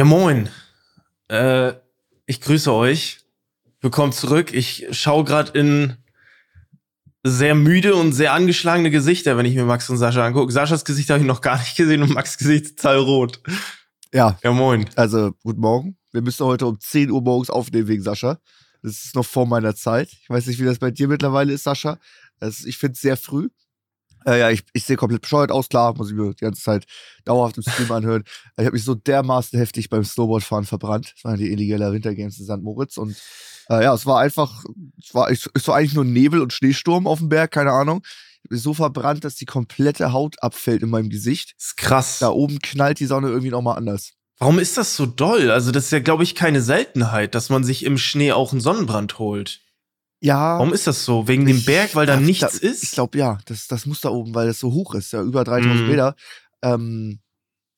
Ja, moin. Äh, ich grüße euch. Willkommen zurück. Ich schaue gerade in sehr müde und sehr angeschlagene Gesichter, wenn ich mir Max und Sascha angucke. Saschas Gesicht habe ich noch gar nicht gesehen und Max Gesicht ist total rot. Ja. Ja, moin. Also, guten Morgen. Wir müssen heute um 10 Uhr morgens aufnehmen wegen Sascha. Das ist noch vor meiner Zeit. Ich weiß nicht, wie das bei dir mittlerweile ist, Sascha. Also, ich finde es sehr früh. Äh, ja, ich, ich sehe komplett bescheuert aus, klar, muss ich mir die ganze Zeit dauerhaft im Stream anhören. Ich habe mich so dermaßen heftig beim Snowboardfahren verbrannt. Das waren die illegale Wintergames in St. Moritz und äh, ja, es war einfach, es war, es war eigentlich nur Nebel und Schneesturm auf dem Berg, keine Ahnung. Ich bin so verbrannt, dass die komplette Haut abfällt in meinem Gesicht. Das ist krass. Da oben knallt die Sonne irgendwie nochmal anders. Warum ist das so doll? Also, das ist ja, glaube ich, keine Seltenheit, dass man sich im Schnee auch einen Sonnenbrand holt. Ja. Warum ist das so? Wegen dem Ich Berg, weil da nichts da, ist? Ich glaube, ja, das, das muss da oben, weil das so hoch ist, ja, über 3000 Mhm. Meter. Ähm,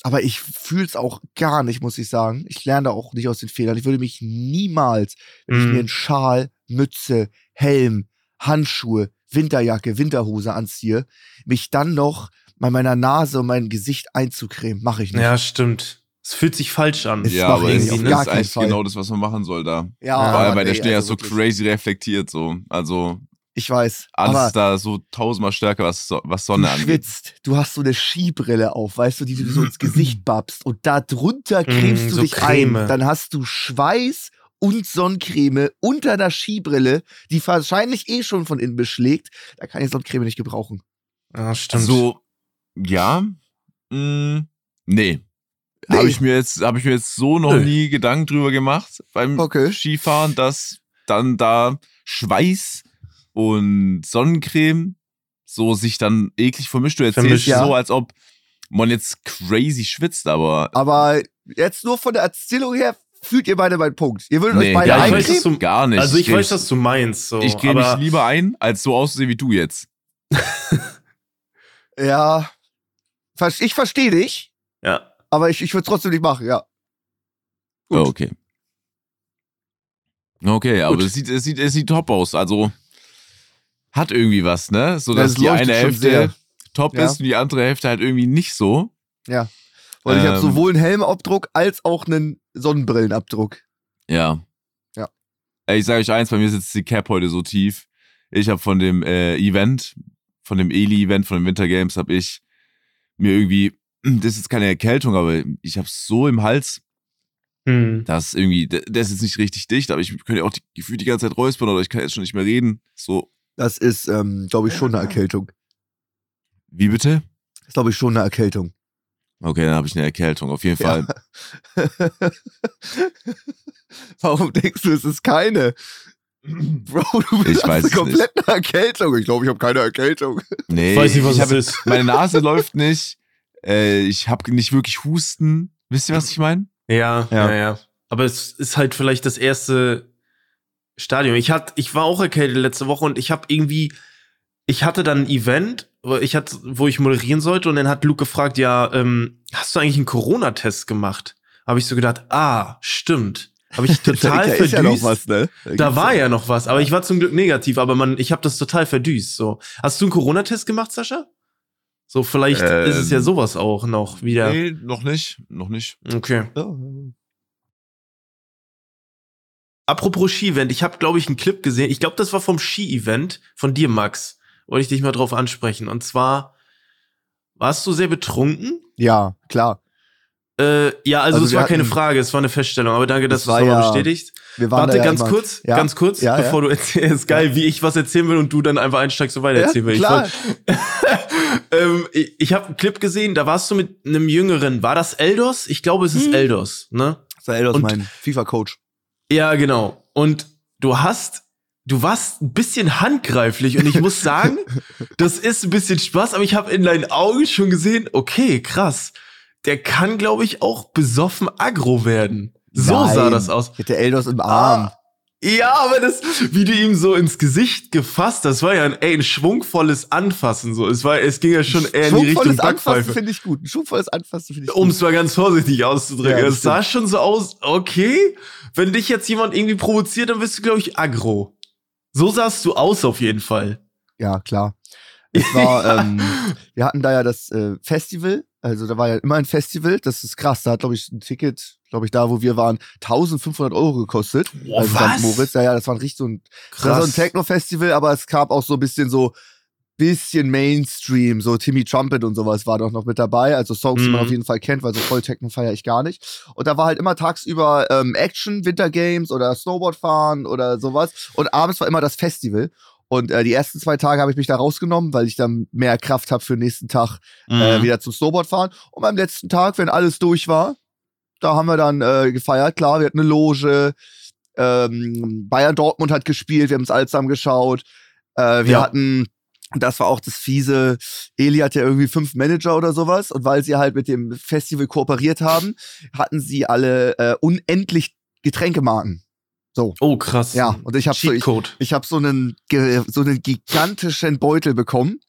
aber ich fühle es auch gar nicht, muss ich sagen. Ich lerne da auch nicht aus den Fehlern. Ich würde mich niemals, wenn ich Mhm. mir einen Schal, Mütze, Helm, Handschuhe, Winterjacke, Winterhose anziehe, mich dann noch bei meiner Nase und mein Gesicht einzucremen. Mache ich nicht. ja, stimmt. Es fühlt sich falsch an. Ja, aber es ist, gar ist eigentlich Fall. genau das, was man machen soll da. Ja, Vor allem, weil der nee, Schnee ja also so wirklich. crazy reflektiert, so. Also, Ich weiß. alles aber ist da so tausendmal stärker, was, so- was du Sonne angeht. schwitzt, du hast so eine Skibrille auf, weißt du, die du so ins Gesicht babst und da drunter cremst Mm, du so dich Creme. ein. Dann hast du Schweiß und Sonnencreme unter der Skibrille, die wahrscheinlich eh schon von innen beschlägt. Da kann ich Sonnencreme nicht gebrauchen. Ja, stimmt. Also, ja, mh, nee. Nee. Habe ich mir jetzt, habe ich mir jetzt so noch Nö. nie Gedanken drüber gemacht beim Okay. Skifahren, dass dann da Schweiß und Sonnencreme so sich dann eklig vermischt. Du erzählst Vermischt, ja. so, als ob man jetzt crazy schwitzt, aber Aber jetzt nur von der Erzählung her fühlt ihr beide meinen Punkt. Ihr würdet euch Nee, beide ja, ich gar weiß, dass du, gar nicht. also ich creme weiß, was du meinst. So, ich aber mich lieber ein, als so auszusehen wie du jetzt. Ja. Ich verstehe dich, ja. Aber ich, ich würde es trotzdem nicht machen, ja. Gut. Oh, okay. Okay, aber es sieht, es, sieht, es sieht top aus. Also hat irgendwie was, ne? So Ja, dass es die eine Hälfte sehr. top Ja. ist und die andere Hälfte halt irgendwie nicht so. Weil ich habe Ähm. sowohl einen Helmabdruck als auch einen Sonnenbrillenabdruck. Ja. Ja. Ich sage euch eins, bei mir sitzt die Cap heute so tief. Ich habe von dem äh, Event, von dem Eli-Event, von den Winter Games, habe ich mir irgendwie, das ist jetzt keine Erkältung, aber ich habe so im Hals, Hm. dass irgendwie, das ist jetzt nicht richtig dicht, aber ich könnte ja auch die, gefühlt die ganze Zeit räuspern oder ich kann jetzt schon nicht mehr reden. So, Das ist, ähm, glaube ich, schon eine Erkältung. wie bitte? Das ist, glaube ich, schon eine Erkältung. Okay, dann habe ich eine Erkältung, auf jeden Fall. Ja. Warum denkst du, es ist keine? Bro, du bist Ich weiß eine es komplette Erkältung. Ich glaube, ich habe keine Erkältung. Nee, Ich weiß nicht, was ich das hab, ist. meine Nase läuft nicht. Äh, ich habe nicht wirklich Husten. Wisst ihr, was ich meine? Ja, Ja. ja, ja. Aber es ist halt vielleicht das erste Stadium. Ich hatte, ich war auch erkältet letzte Woche und ich habe irgendwie, ich hatte dann ein Event, wo ich hatte, wo ich moderieren sollte und dann hat Luke gefragt, ja, ähm, hast du eigentlich einen Corona-Test gemacht? Habe ich so gedacht, ah, stimmt. Habe ich total da verdüst. ja noch was, ne? Da gibt's war ja noch was, aber ich war zum Glück negativ, aber man, ich habe das total verdüst. So, hast du einen Corona-Test gemacht, Sascha? So, vielleicht Ähm, ist es ja sowas auch noch wieder. Nee, noch nicht. Noch nicht. Okay. Ja. Apropos Ski-Event, ich habe, glaube ich, einen Clip gesehen. Ich glaube, das war vom Ski-Event von dir, Max. Wollte ich dich mal drauf ansprechen. Und zwar, warst du sehr betrunken? Ja, klar. Äh, ja, also, Also es war keine hatten- Frage, es war eine Feststellung. Aber danke, dass du es nochmal ja- bestätigst. Wir waren Warte, da ja ganz immer- kurz, ja? ganz kurz, Ja, ja. bevor du erzählst. Geil, wie ich was erzählen will und du dann einfach einsteigst und weiter erzählen will. klar. Ich, ähm, ich, ich habe einen Clip gesehen, da warst du mit einem Jüngeren. War das Eldos? Ich glaube, es ist Hm. Eldos, ne? Das war Eldos, Und- mein FIFA-Coach. Ja, genau. Und du hast, du warst ein bisschen handgreiflich und ich muss sagen, das ist ein bisschen Spaß, aber ich habe in deinen Augen schon gesehen, okay, krass. Der kann, glaube ich, auch besoffen aggro werden. So Nein. sah das aus. Ich hatte Eldos im Arm. Ah, ja, aber das, wie du ihm so ins Gesicht gefasst, das war ja ein, ey, ein schwungvolles Anfassen. So, es war, es ging ja schon eher in die Richtung Schwungvolles Anfassen finde ich gut. Ein schwungvolles Anfassen finde ich Um gut. es mal ganz vorsichtig auszudrücken. Ja, das es sah schon so aus, okay, wenn dich jetzt jemand irgendwie provoziert, dann bist du, glaube ich, aggro. So sahst du aus auf jeden Fall. Ja, klar. Es war, ähm, wir hatten da ja das äh, Festival Also da war ja immer ein Festival, das ist krass. Da hat, glaube ich, ein Ticket, glaube ich, da, wo wir waren, 1500 Euro gekostet. Boah, also was? St. Moritz, ja, ja, das war ein richtig so ein, das war so ein Techno-Festival, aber es gab auch so ein bisschen so, bisschen Mainstream, so Timmy Trumpet und sowas war doch noch mit dabei. Also Songs, die man Mhm. auf jeden Fall kennt, weil so voll Techno feiere ich gar nicht. Und da war halt immer tagsüber ähm, Action, Wintergames oder Snowboardfahren oder sowas. Und abends war immer das Festival. Und äh, die ersten zwei Tage habe ich mich da rausgenommen, weil ich dann mehr Kraft habe für den nächsten Tag äh, Mhm. wieder zum Snowboard fahren. Und beim letzten Tag, wenn alles durch war, da haben wir dann äh, gefeiert. Klar, wir hatten eine Loge. Ähm, Bayern Dortmund hat gespielt, wir haben uns alle zusammen geschaut. Äh, wir Ja. hatten, das war auch das fiese, Eli hat ja irgendwie fünf Manager oder sowas. Und weil sie halt mit dem Festival kooperiert haben, hatten sie alle äh, unendlich Getränkemarken. So. Oh, krass. Ja, und ich habe so, ich, ich habe so einen, so einen gigantischen Beutel bekommen.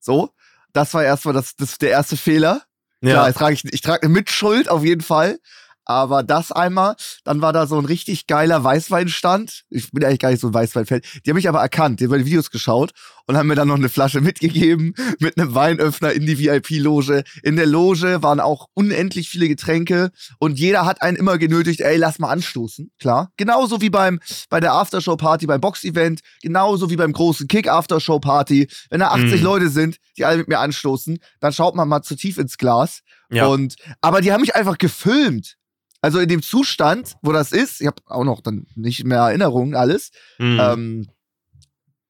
So. Das war erstmal das, das der erste Fehler. Ja, Ja. jetzt trage ich, ich trage eine Mitschuld auf jeden Fall. Aber das einmal, dann war da so ein richtig geiler Weißweinstand. Ich bin eigentlich gar nicht so ein Weißweinfan. Die haben mich aber erkannt, die haben meine Videos geschaut und haben mir dann noch eine Flasche mitgegeben mit einem Weinöffner in die VIP-Loge. In der Loge waren auch unendlich viele Getränke und jeder hat einen immer genötigt, ey, lass mal anstoßen. Klar. Genauso wie beim, bei der Aftershow-Party, beim Box-Event, genauso wie beim großen Kick-Aftershow-Party. Wenn da 80 Mhm. Leute sind, die alle mit mir anstoßen, dann schaut man mal zu tief ins Glas. Ja. Und, aber die haben mich einfach gefilmt. Also in dem Zustand, wo das ist, ich habe auch noch dann nicht mehr Erinnerungen, alles. Mhm. Ähm,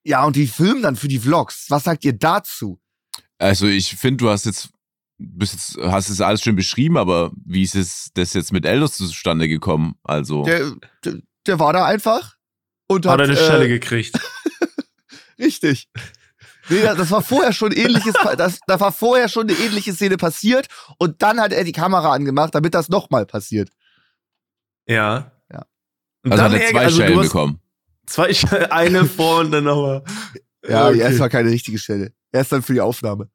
ja, und die filmen dann für die Vlogs. Was sagt ihr dazu? Also ich finde, du hast jetzt, bist jetzt, hast es alles schön beschrieben, aber wie ist es das jetzt mit Eldos zustande gekommen? Also. Der, der, der war da einfach und Hat hat, er eine äh, Stelle gekriegt. Richtig. Nee, das war vorher schon ähnliches, das, da war vorher schon eine ähnliche Szene passiert und dann hat er die Kamera angemacht, damit das nochmal passiert. Ja. Ja. Und also dann hat er zwei also Stellen bekommen. Zwei Stellen, eine vor und dann nochmal. Ja, okay. erst war keine richtige Stelle. Erst dann für die Aufnahme.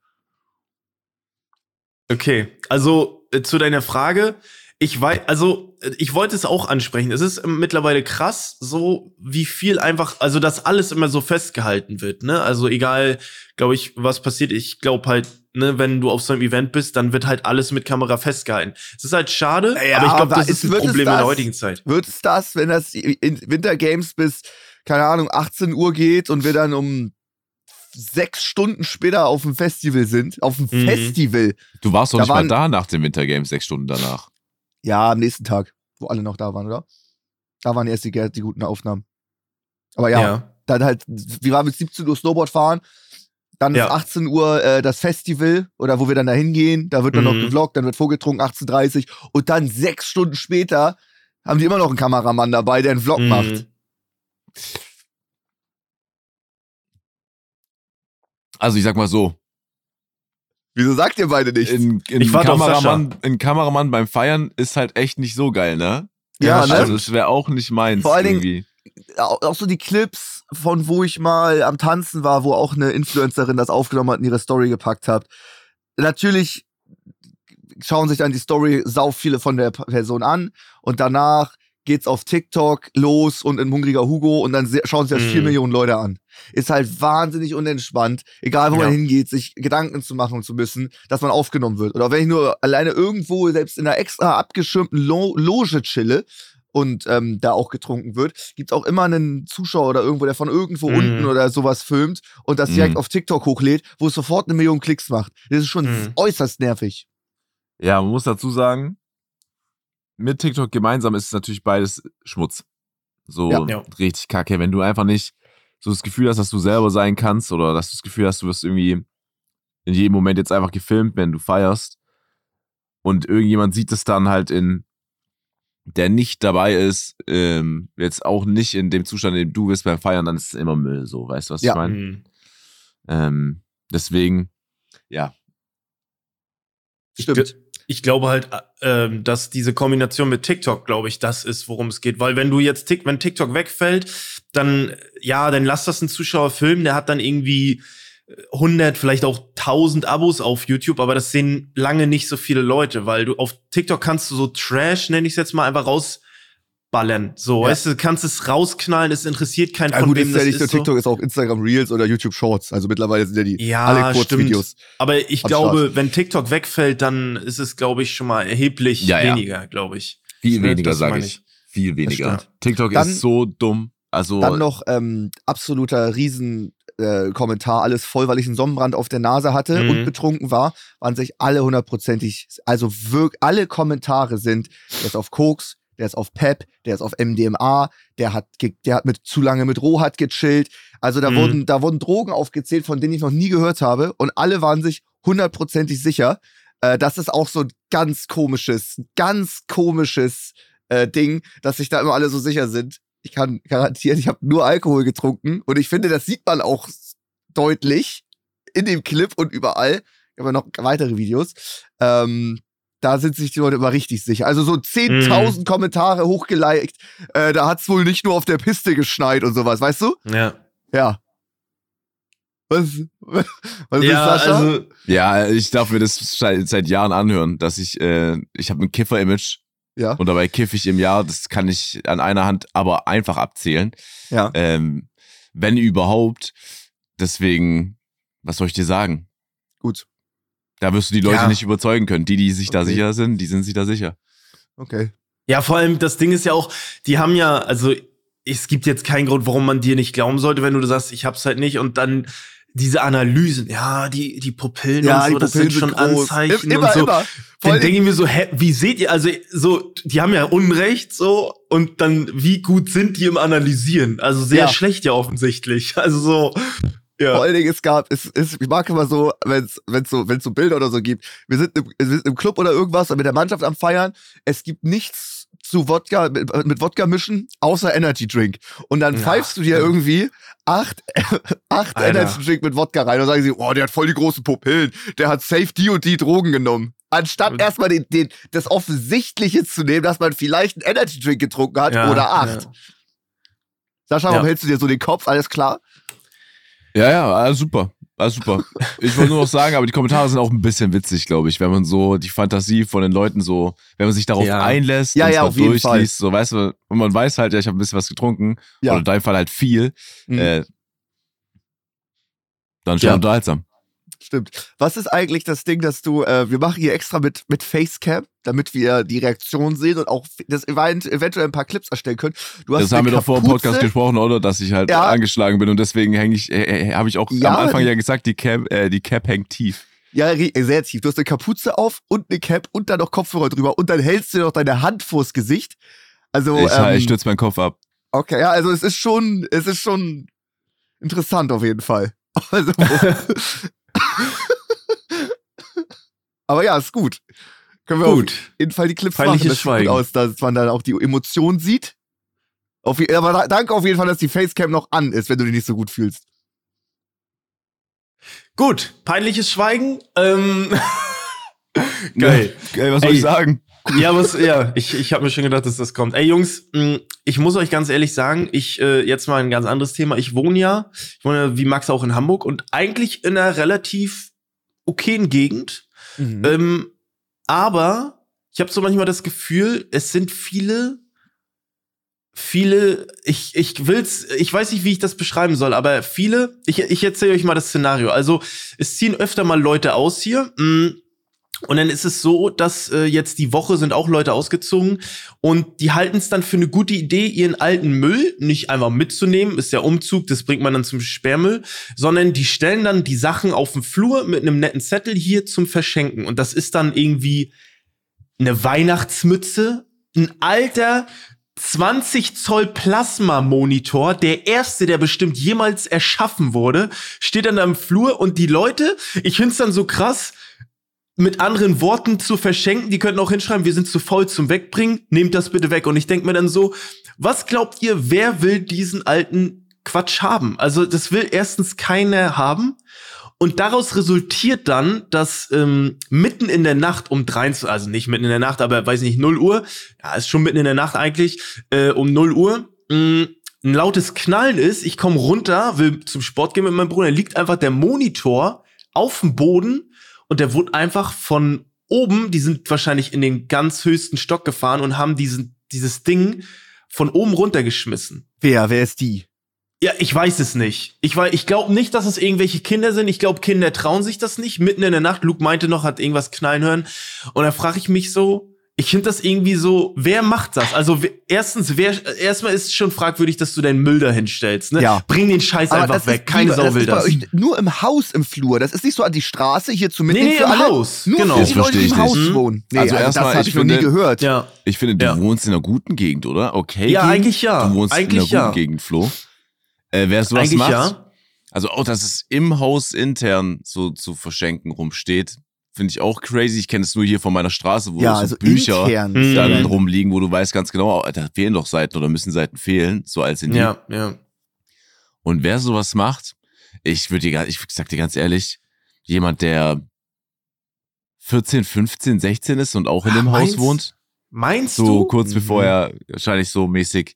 Okay, also äh, zu deiner Frage. Ich weiß, also ich wollte es auch ansprechen. Es ist ähm, mittlerweile krass, so wie viel einfach, also dass alles immer so festgehalten wird, ne? Also egal, glaube ich, was passiert. Ich glaube halt, ne, wenn du auf so einem Event bist, dann wird halt alles mit Kamera festgehalten. Es ist halt schade, Ja, aber ich glaube, das ist ein Problem in das? der heutigen Zeit. Wird es das, wenn das in Winter Games bis, keine Ahnung, 18 Uhr geht und wir dann um sechs Stunden später auf dem Festival sind? Auf dem Mhm. Festival. Du warst doch Da nicht mal da nach dem Wintergames, sechs Stunden danach. Ja, am nächsten Tag, wo alle noch da waren, oder? Da waren erst die, die guten Aufnahmen. Aber ja, dann halt, wir waren bis 17 Uhr Snowboard fahren. Dann Ja. ist 18 Uhr äh, das Festival oder wo wir dann da hingehen. Da wird dann noch Mhm. gevloggt, dann wird vorgetrunken, 18.30 Und dann sechs Stunden später haben die immer noch einen Kameramann dabei, der einen Vlog Mhm. macht. Also ich sag mal so, Wieso sagt ihr beide nichts? ein, ein, Ich auf Kameramann, ein Kameramann beim Feiern ist halt echt nicht so geil, ne? ja, das ne? Also es wäre auch nicht meins Vor allen Dingen- irgendwie. auch, auch so die Clips von wo ich mal am Tanzen war, wo auch eine Influencerin das aufgenommen hat und ihre Story gepackt hat. Natürlich schauen sich dann die Story sau viele von der Person an und danach geht's auf TikTok los und in Hungriger Hugo und dann schauen sich das Mhm. vier Millionen Leute an. Ist halt wahnsinnig unentspannt, egal wo man Ja. hingeht, sich Gedanken zu machen zu müssen, dass man aufgenommen wird. Oder wenn ich nur alleine irgendwo selbst in einer extra abgeschirmten Lo Loge chille und ähm, da auch getrunken wird, gibt's auch immer einen Zuschauer oder irgendwo, der von irgendwo Mhm. unten oder sowas filmt und das direkt Mhm. auf TikTok hochlädt, wo es sofort eine Million Klicks macht. Das ist schon Mhm. äußerst nervig. Ja, man muss dazu sagen, mit TikTok gemeinsam ist es natürlich beides Schmutz. So. Ja. richtig kacke. Wenn du einfach nicht so das Gefühl hast, dass du selber sein kannst oder dass du das Gefühl hast, du wirst irgendwie in jedem Moment jetzt einfach gefilmt, wenn du feierst und irgendjemand sieht es dann halt in der nicht dabei ist, ähm, jetzt auch nicht in dem Zustand, in dem du bist beim Feiern, dann ist es immer Müll, so, weißt du, was Ja. ich meine? Mhm. Ähm, deswegen, ja, Stimmt. Ich glaube halt, äh, ähm, dass diese Kombination mit TikTok, glaube ich, das ist, worum es geht. Weil wenn du jetzt, Tik wenn TikTok wegfällt, dann, ja, dann lass das ein Zuschauer filmen, der hat dann irgendwie 100, vielleicht auch 1000 Abos auf YouTube, aber das sehen lange nicht so viele Leute, weil du auf TikTok kannst du so Trash, nenne ich es jetzt mal, einfach raus ballern. So, Ja. weißt du, du kannst es rausknallen, es interessiert keinen Ja, von gut, wem ist ja das nicht nur ist. So. TikTok, ist auch Instagram Reels oder YouTube Shorts. Also mittlerweile sind ja die Ja, alle Kurzvideos. Aber ich am glaube, wenn TikTok wegfällt, dann ist es, glaube ich, schon mal erheblich Ja, ja. weniger, glaube ich. Viel weniger, sage ich. Viel weniger. TikTok Dann- ist so dumm. Also, Dann noch ähm, absoluter Riesen äh, Kommentar, alles voll, weil ich einen Sonnenbrand auf der Nase hatte Mhm. und betrunken war, waren sich alle hundertprozentig, also wirklich, alle Kommentare sind, ist auf Koks, der ist auf Pep, der ist auf MDMA, der hat, der hat mit zu lange mit Rohat gechillt. Also da Mhm. wurden, da wurden Drogen aufgezählt, von denen ich noch nie gehört habe und alle waren sich hundertprozentig sicher. Äh, das ist auch so ein ganz komisches, ganz komisches äh, Ding, dass sich da immer alle so sicher sind. Ich kann garantieren, ich habe nur Alkohol getrunken und ich finde, das sieht man auch deutlich in dem Clip und überall. Ich habe noch weitere Videos. Ähm, da sind sich die Leute immer richtig sicher. Also so 10.000 Kommentare hochgeliked. Äh, da hat's wohl nicht nur auf der Piste geschneit und sowas, weißt du? Ja. Ja. Was, was ist ja, Sascha? also, ja, ich darf mir das seit, seit Jahren anhören, dass ich, äh, ich habe ein Kiffer-Image ja, und dabei kiffe ich im Jahr, das kann ich an einer Hand aber einfach abzählen. ja. Ähm, wenn überhaupt. Deswegen, was soll ich dir sagen? Gut. Da wirst du die Leute Ja. nicht überzeugen können. Die, die sich da Okay. sicher sind, die sind sich da sicher. Okay. ja, vor allem, das Ding ist ja auch, die haben ja, also, es gibt jetzt keinen Grund, warum man dir nicht glauben sollte, wenn du sagst, ich hab's halt nicht und dann diese Analysen, ja, die, die Pupillen Ja, und so, die das sind schon groß. Anzeichen Immer, und so. immer. Dann denke ich mir so, hä, wie seht ihr, also so, die haben ja Unrecht so und dann, wie gut sind die im Analysieren? Also sehr Ja. schlecht ja offensichtlich. Also so, ja. Vor allen Dingen, es gab, es, es, ich mag immer so, wenn es wenn's so, wenn's so Bilder oder so gibt. Wir sind, im, wir sind im Club oder irgendwas und mit der Mannschaft am Feiern. Es gibt nichts zu Wodka, mit, mit Wodka mischen, außer Energy Drink. Und dann Ja, pfeifst du dir irgendwie acht, acht Alter. Energy Drink mit Wodka rein und sagen sie, oh, der hat voll die großen Pupillen. Der hat safe die und die Drogen genommen. Anstatt erstmal den, den, das Offensichtliche zu nehmen, dass man vielleicht einen Energy Drink getrunken hat Ja, oder acht. Sascha, warum hältst du dir so den Kopf? Alles klar? Ja, ja, alles super. Alles super. Ich wollte nur noch sagen, aber die Kommentare sind auch ein bisschen witzig, glaube ich, wenn man so die Fantasie von den Leuten so, wenn man sich darauf Ja. einlässt Ja, und ja, auf durchliest, so weißt du, und man weiß halt, ja, ich habe ein bisschen was getrunken, Ja. oder in deinem Fall halt viel, Mhm. äh, dann schon unterhaltsam. Stimmt. Was ist eigentlich das Ding, dass du, äh, wir machen hier extra mit, mit Facecam, damit wir die Reaktion sehen und auch das event eventuell ein paar Clips erstellen können. Das haben wir doch vor dem. Podcast gesprochen, oder? Dass ich halt Ja. angeschlagen bin und deswegen hänge ich, äh, äh, habe ich auch Ja, am Anfang ja gesagt, die Cap, äh, die Cap hängt tief. Ja, ri- sehr tief. Du hast eine Kapuze auf und eine Cap und dann noch Kopfhörer drüber und dann hältst du noch deine Hand vors Gesicht. Also, ich ähm, ich stütze meinen Kopf ab. okay, ja, also es ist schon, es ist schon interessant auf jeden Fall. Also, aber ja, ist gut. Können wir Gut. auf jeden Fall die Clips Peinliches machen. Das sieht gut Schweigen. aus, dass man dann auch die Emotion sieht. Auf, aber da- danke auf jeden Fall, dass die Facecam noch an ist, wenn du dich nicht so gut fühlst. Gut, peinliches Schweigen. Ähm, geil. Ey, was soll Ey. ich sagen? ja, was, ja, ich, ich habe mir schon gedacht, dass das kommt. Ey, Jungs, mh, ich muss euch ganz ehrlich sagen, ich äh, jetzt mal ein ganz anderes Thema. Ich wohne ja, ich wohne ja wie Max auch in Hamburg und eigentlich in einer relativ okayen Gegend. Mhm. Ähm, aber ich habe so manchmal das Gefühl, es sind viele, viele, ich, ich will's, ich weiß nicht, wie ich das beschreiben soll, aber viele, ich, ich erzähle euch mal das Szenario. Also, es ziehen öfter mal Leute aus hier. mh, Und dann ist es so, dass äh, jetzt die Woche sind auch Leute ausgezogen und die halten es dann für eine gute Idee, ihren alten Müll nicht einfach mitzunehmen, ist der Umzug, das bringt man dann zum Sperrmüll, sondern die stellen dann die Sachen auf den Flur mit einem netten Zettel hier zum Verschenken. Und das ist dann irgendwie eine Weihnachtsmütze, ein alter 20 Zoll Plasma-Monitor, der erste, der bestimmt jemals erschaffen wurde, steht dann da im Flur und die Leute, ich find's dann so krass, mit anderen Worten zu verschenken, die könnten auch hinschreiben, wir sind zu faul zum Wegbringen, nehmt das bitte weg. Und ich denk mir dann so, was glaubt ihr, wer will diesen alten Quatsch haben? Also das will erstens keiner haben. Und daraus resultiert dann, dass ähm, mitten in der Nacht um 23, also nicht mitten in der Nacht, aber weiß nicht, 0 Uhr, ja, ist schon mitten in der Nacht eigentlich, äh, um 0 Uhr, mh, ein lautes Knallen ist, ich komme runter, will zum Sport gehen mit meinem Bruder, liegt einfach der Monitor auf dem Boden und der wurde einfach von oben, die sind wahrscheinlich in den ganz höchsten Stock gefahren und haben diesen, dieses Ding von oben runtergeschmissen. Wer, wer ist die? Ja, ich weiß es nicht. Ich, wei- ich glaube nicht, dass es irgendwelche Kinder sind. Ich glaube, Kinder trauen sich das nicht. Mitten in der Nacht, Luke meinte noch, hat irgendwas knallen hören. Und da frage ich mich so, ich finde das irgendwie so, wer macht das? Also erstens, wer erstmal ist es schon fragwürdig, dass du deinen Müll da hinstellst. Ne? Ja. Bring den Scheiß Aber einfach das weg. Keine Sau das will das. euch nur im Haus im Flur. Das ist nicht so an die Straße hier zu Nee, mitnehmen nee, für im alle. Haus. Nur genau. für Das die Leute, die im verstehe ich Haus nicht. wohnen. Nee, Also also, das erstmal, habe ich noch nie gehört. Ja. Ich finde, du Ja. wohnst in einer guten Gegend, oder? Okay. Ja, Gegend. eigentlich ja. Du wohnst Eigentlich in einer guten ja. Gegend, Flo. Äh, wer sowas Eigentlich macht, ja. also auch, dass es im Haus intern so zu verschenken rumsteht, finde ich auch crazy. Ich kenne es nur hier von meiner Straße, wo Ja, so also Bücher intern. Hm. dann rumliegen, wo du weißt ganz genau, oh, da fehlen doch Seiten oder müssen Seiten fehlen, so als in. Ja, ja. Und wer sowas macht, ich würde dir, ich sag dir ganz ehrlich, jemand, der 14, 15, 16 ist und auch in Ah, dem Haus wohnt, Meinst so du? kurz Mhm. bevor er wahrscheinlich so mäßig.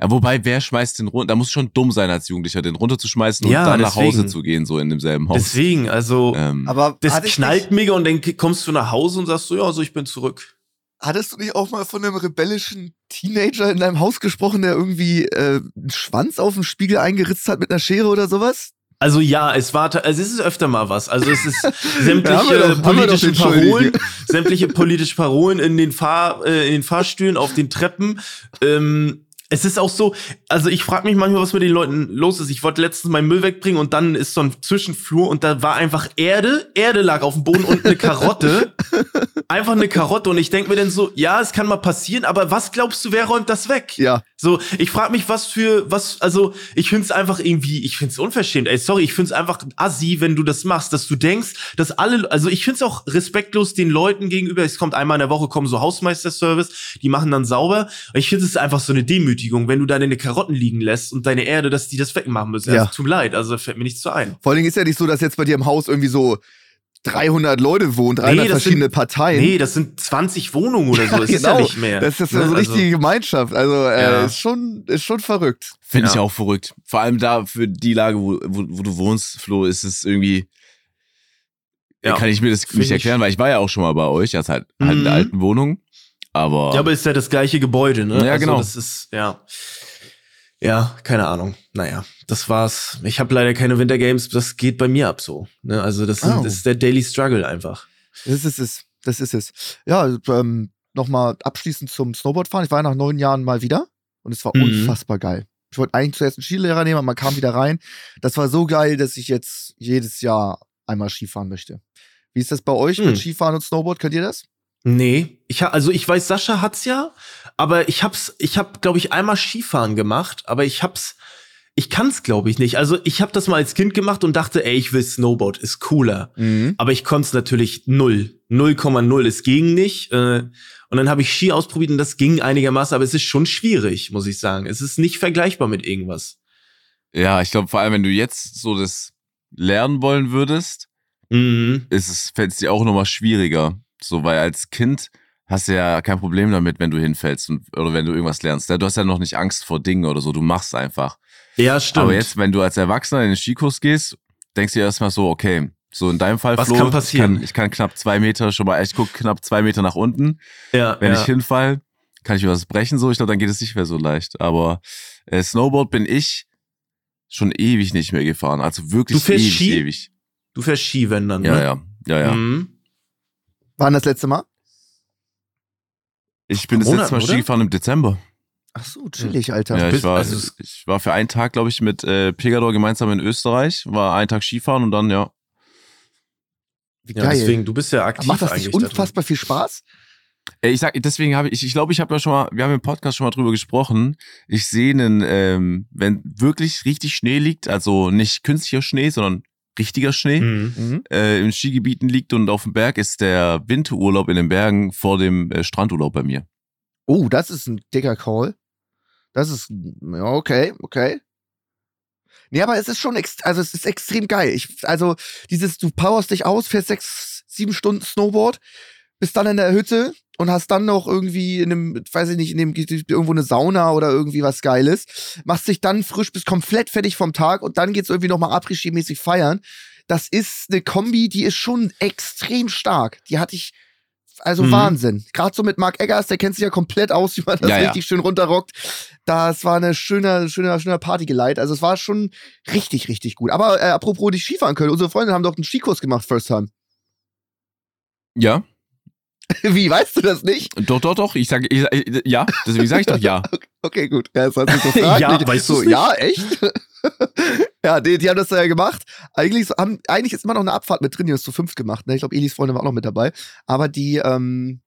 Ja, wobei, wer schmeißt den runter? Da muss schon dumm sein als Jugendlicher, den runterzuschmeißen Ja, und dann nach Hause deswegen. zu gehen, so in demselben Haus. Deswegen, also, ähm, Aber das knallt nicht, mega und dann kommst du nach Hause und sagst so, ja, also ich bin zurück. hattest du nicht auch mal von einem rebellischen Teenager in deinem Haus gesprochen, der irgendwie äh, einen Schwanz auf dem Spiegel eingeritzt hat mit einer Schere oder sowas? Also ja, es war, also es ist öfter mal was. Also es ist sämtliche doch- politische. Parolen, sämtliche politische Parolen in den Fahr, äh, in den Fahrstühlen, auf den Treppen. Ähm, es ist auch so, also ich frage mich manchmal, was mit den Leuten los ist. Ich wollte letztens meinen Müll wegbringen und dann ist so ein Zwischenflur und da war einfach Erde, Erde lag auf dem Boden und eine Karotte. einfach eine Karotte und ich denk mir dann so, ja, es kann mal passieren, aber was glaubst du, wer räumt das weg? Ja. So, ich frage mich, was für, was, also, ich find's einfach irgendwie, ich find's unverschämt. Ey, sorry, ich find's einfach assi, wenn du das machst, dass du denkst, dass alle, also ich find's auch respektlos den Leuten gegenüber. Es kommt einmal in der Woche, kommen so Hausmeisterservice, die machen dann sauber. Ich finde es einfach so eine Demütigung, wenn du da deine Karotten liegen lässt und deine Erde, dass die das wegmachen müssen. Ja. Also, tut mir leid, also fällt mir nichts zu ein. Vor allen Dingen ist ja nicht so, dass jetzt bei dir im Haus irgendwie so 300 Leute wohnen, 300 Nee, verschiedene sind- Parteien. Nee, das sind 20 Wohnungen oder so. Ja, Das ist ja genau. nicht mehr. Das ist ja Ne? so eine Also- richtige Gemeinschaft. Also äh, Ja. ist schon ist schon verrückt. Finde ich Ja. auch verrückt. Vor allem da für die Lage, wo, wo, wo du wohnst, Flo, ist es irgendwie. Ja. Kann ich mir das Find nicht ich- erklären, weil ich war ja auch schon mal bei euch, also halt, halt in der Mhm. alten Wohnung. Aber, Ja, aber ist ja das gleiche Gebäude, ne? Ja, also genau. Das ist, ja. Ja, keine Ahnung. Naja, das war's. Ich habe leider keine Winter Games, das geht bei mir ab so. Ne? Also, das, Oh. das ist der Daily Struggle einfach. Das ist es. Das ist es. Ja, ähm, nochmal abschließend zum Snowboardfahren. Ich war nach neun Jahren mal wieder und es war Mhm. unfassbar geil. Ich wollte eigentlich zuerst einen Skilehrer nehmen, aber man kam wieder rein. Das war so geil, dass ich jetzt jedes Jahr einmal Skifahren möchte. Wie ist das bei euch Mhm. mit Skifahren und Snowboard? Könnt ihr das? Nee, ich ha, also ich weiß, Sascha hat's ja, aber ich hab's, ich hab, glaube ich, einmal Skifahren gemacht, aber ich hab's, ich kann's, glaube ich, nicht. Also ich hab das mal als Kind gemacht und dachte, ey, ich will Snowboard, ist cooler. Aber ich konnte es natürlich null. 0,0. Es ging nicht. Äh, und dann habe ich Ski ausprobiert und das ging einigermaßen, aber es ist schon schwierig, muss ich sagen. Es ist nicht vergleichbar mit irgendwas. ja, ich glaube, vor allem, wenn du jetzt so das lernen wollen würdest, Mhm. ist es, fällt es dir auch nochmal schwieriger. So, weil als Kind hast du ja kein Problem damit, wenn du hinfällst und, oder wenn du irgendwas lernst. Du hast ja noch nicht Angst vor Dingen oder so, du machst einfach. Ja, stimmt. Aber jetzt, wenn du als Erwachsener in den Skikurs gehst, denkst du dir erstmal so, okay, so in deinem Fall, Was Flo, kann passieren? Ich, kann, ich kann knapp zwei Meter, schon mal, ich guck knapp zwei Meter nach unten. ja, Wenn ja. ich hinfall, kann ich mir was brechen, so. Ich glaube, dann geht es nicht mehr so leicht. Aber äh, Snowboard bin ich schon ewig nicht mehr gefahren. Also wirklich Du fährst ewig, Ski? ewig. du fährst Ski, wenn dann, Ja, ne? ja, ja, ja. Mhm. Wann das letzte Mal? Ich bin das letzte Mal oder? Ski gefahren im Dezember. Ach so, chillig, Alter. Ja, ich bist- war, also es- ich war für einen Tag, glaube ich, mit äh, Pegador gemeinsam in Österreich. War einen Tag Skifahren und dann, ja. Wie Ja, geil. deswegen, du bist ja aktiv Macht das eigentlich. nicht da drin. unfassbar viel Spaß? Ey, Ich sag, deswegen habe ich, ich glaube, ich habe ja schon mal, wir haben im Podcast schon mal drüber gesprochen. Ich sehe einen, ähm, wenn wirklich richtig Schnee liegt, also nicht künstlicher Schnee, sondern richtiger Schnee, Mhm. Mhm. äh, in Skigebieten liegt und auf dem Berg ist der Winterurlaub in den Bergen vor dem äh, Strandurlaub bei mir. Oh, das ist ein dicker Call. Das ist, okay, okay. Nee, aber es ist schon, ex also es ist extrem geil. Ich, also dieses, du powerst dich aus, fährst sechs, sieben Stunden Snowboard, bist dann in der Hütte und hast dann noch irgendwie in einem, weiß ich nicht, in dem, irgendwo eine Sauna oder irgendwie was Geiles, machst dich dann frisch, bist komplett fertig vom Tag und dann geht's irgendwie nochmal Après-Ski-mäßig feiern. Das ist eine Kombi, die ist schon extrem stark. Die hatte ich also Mhm. Wahnsinn. Gerade so mit Mark Eggers, der kennt sich ja komplett aus, wie man das Ja, ja. richtig schön runterrockt. Das war eine schöne, schöne, schöne Partygeleit. Also es war schon richtig, richtig gut. Aber äh, apropos die Skifahren können, unsere Freunde haben doch einen Skikurs gemacht, First Time. Ja, Wie, weißt du das nicht? doch, doch, doch. Ich sage, ich, ich, ja, deswegen sage ich doch ja. Okay, gut. Ja, das hat sich so fraglich. Ja, weißt so, du's nicht? Ja, echt? ja, die, die haben das ja gemacht. Eigentlich, so- haben, eigentlich ist immer noch eine Abfahrt mit drin, die haben das zu fünft gemacht. Ne? Ich glaube, Elis Freunde waren auch noch mit dabei. Aber die, ähm,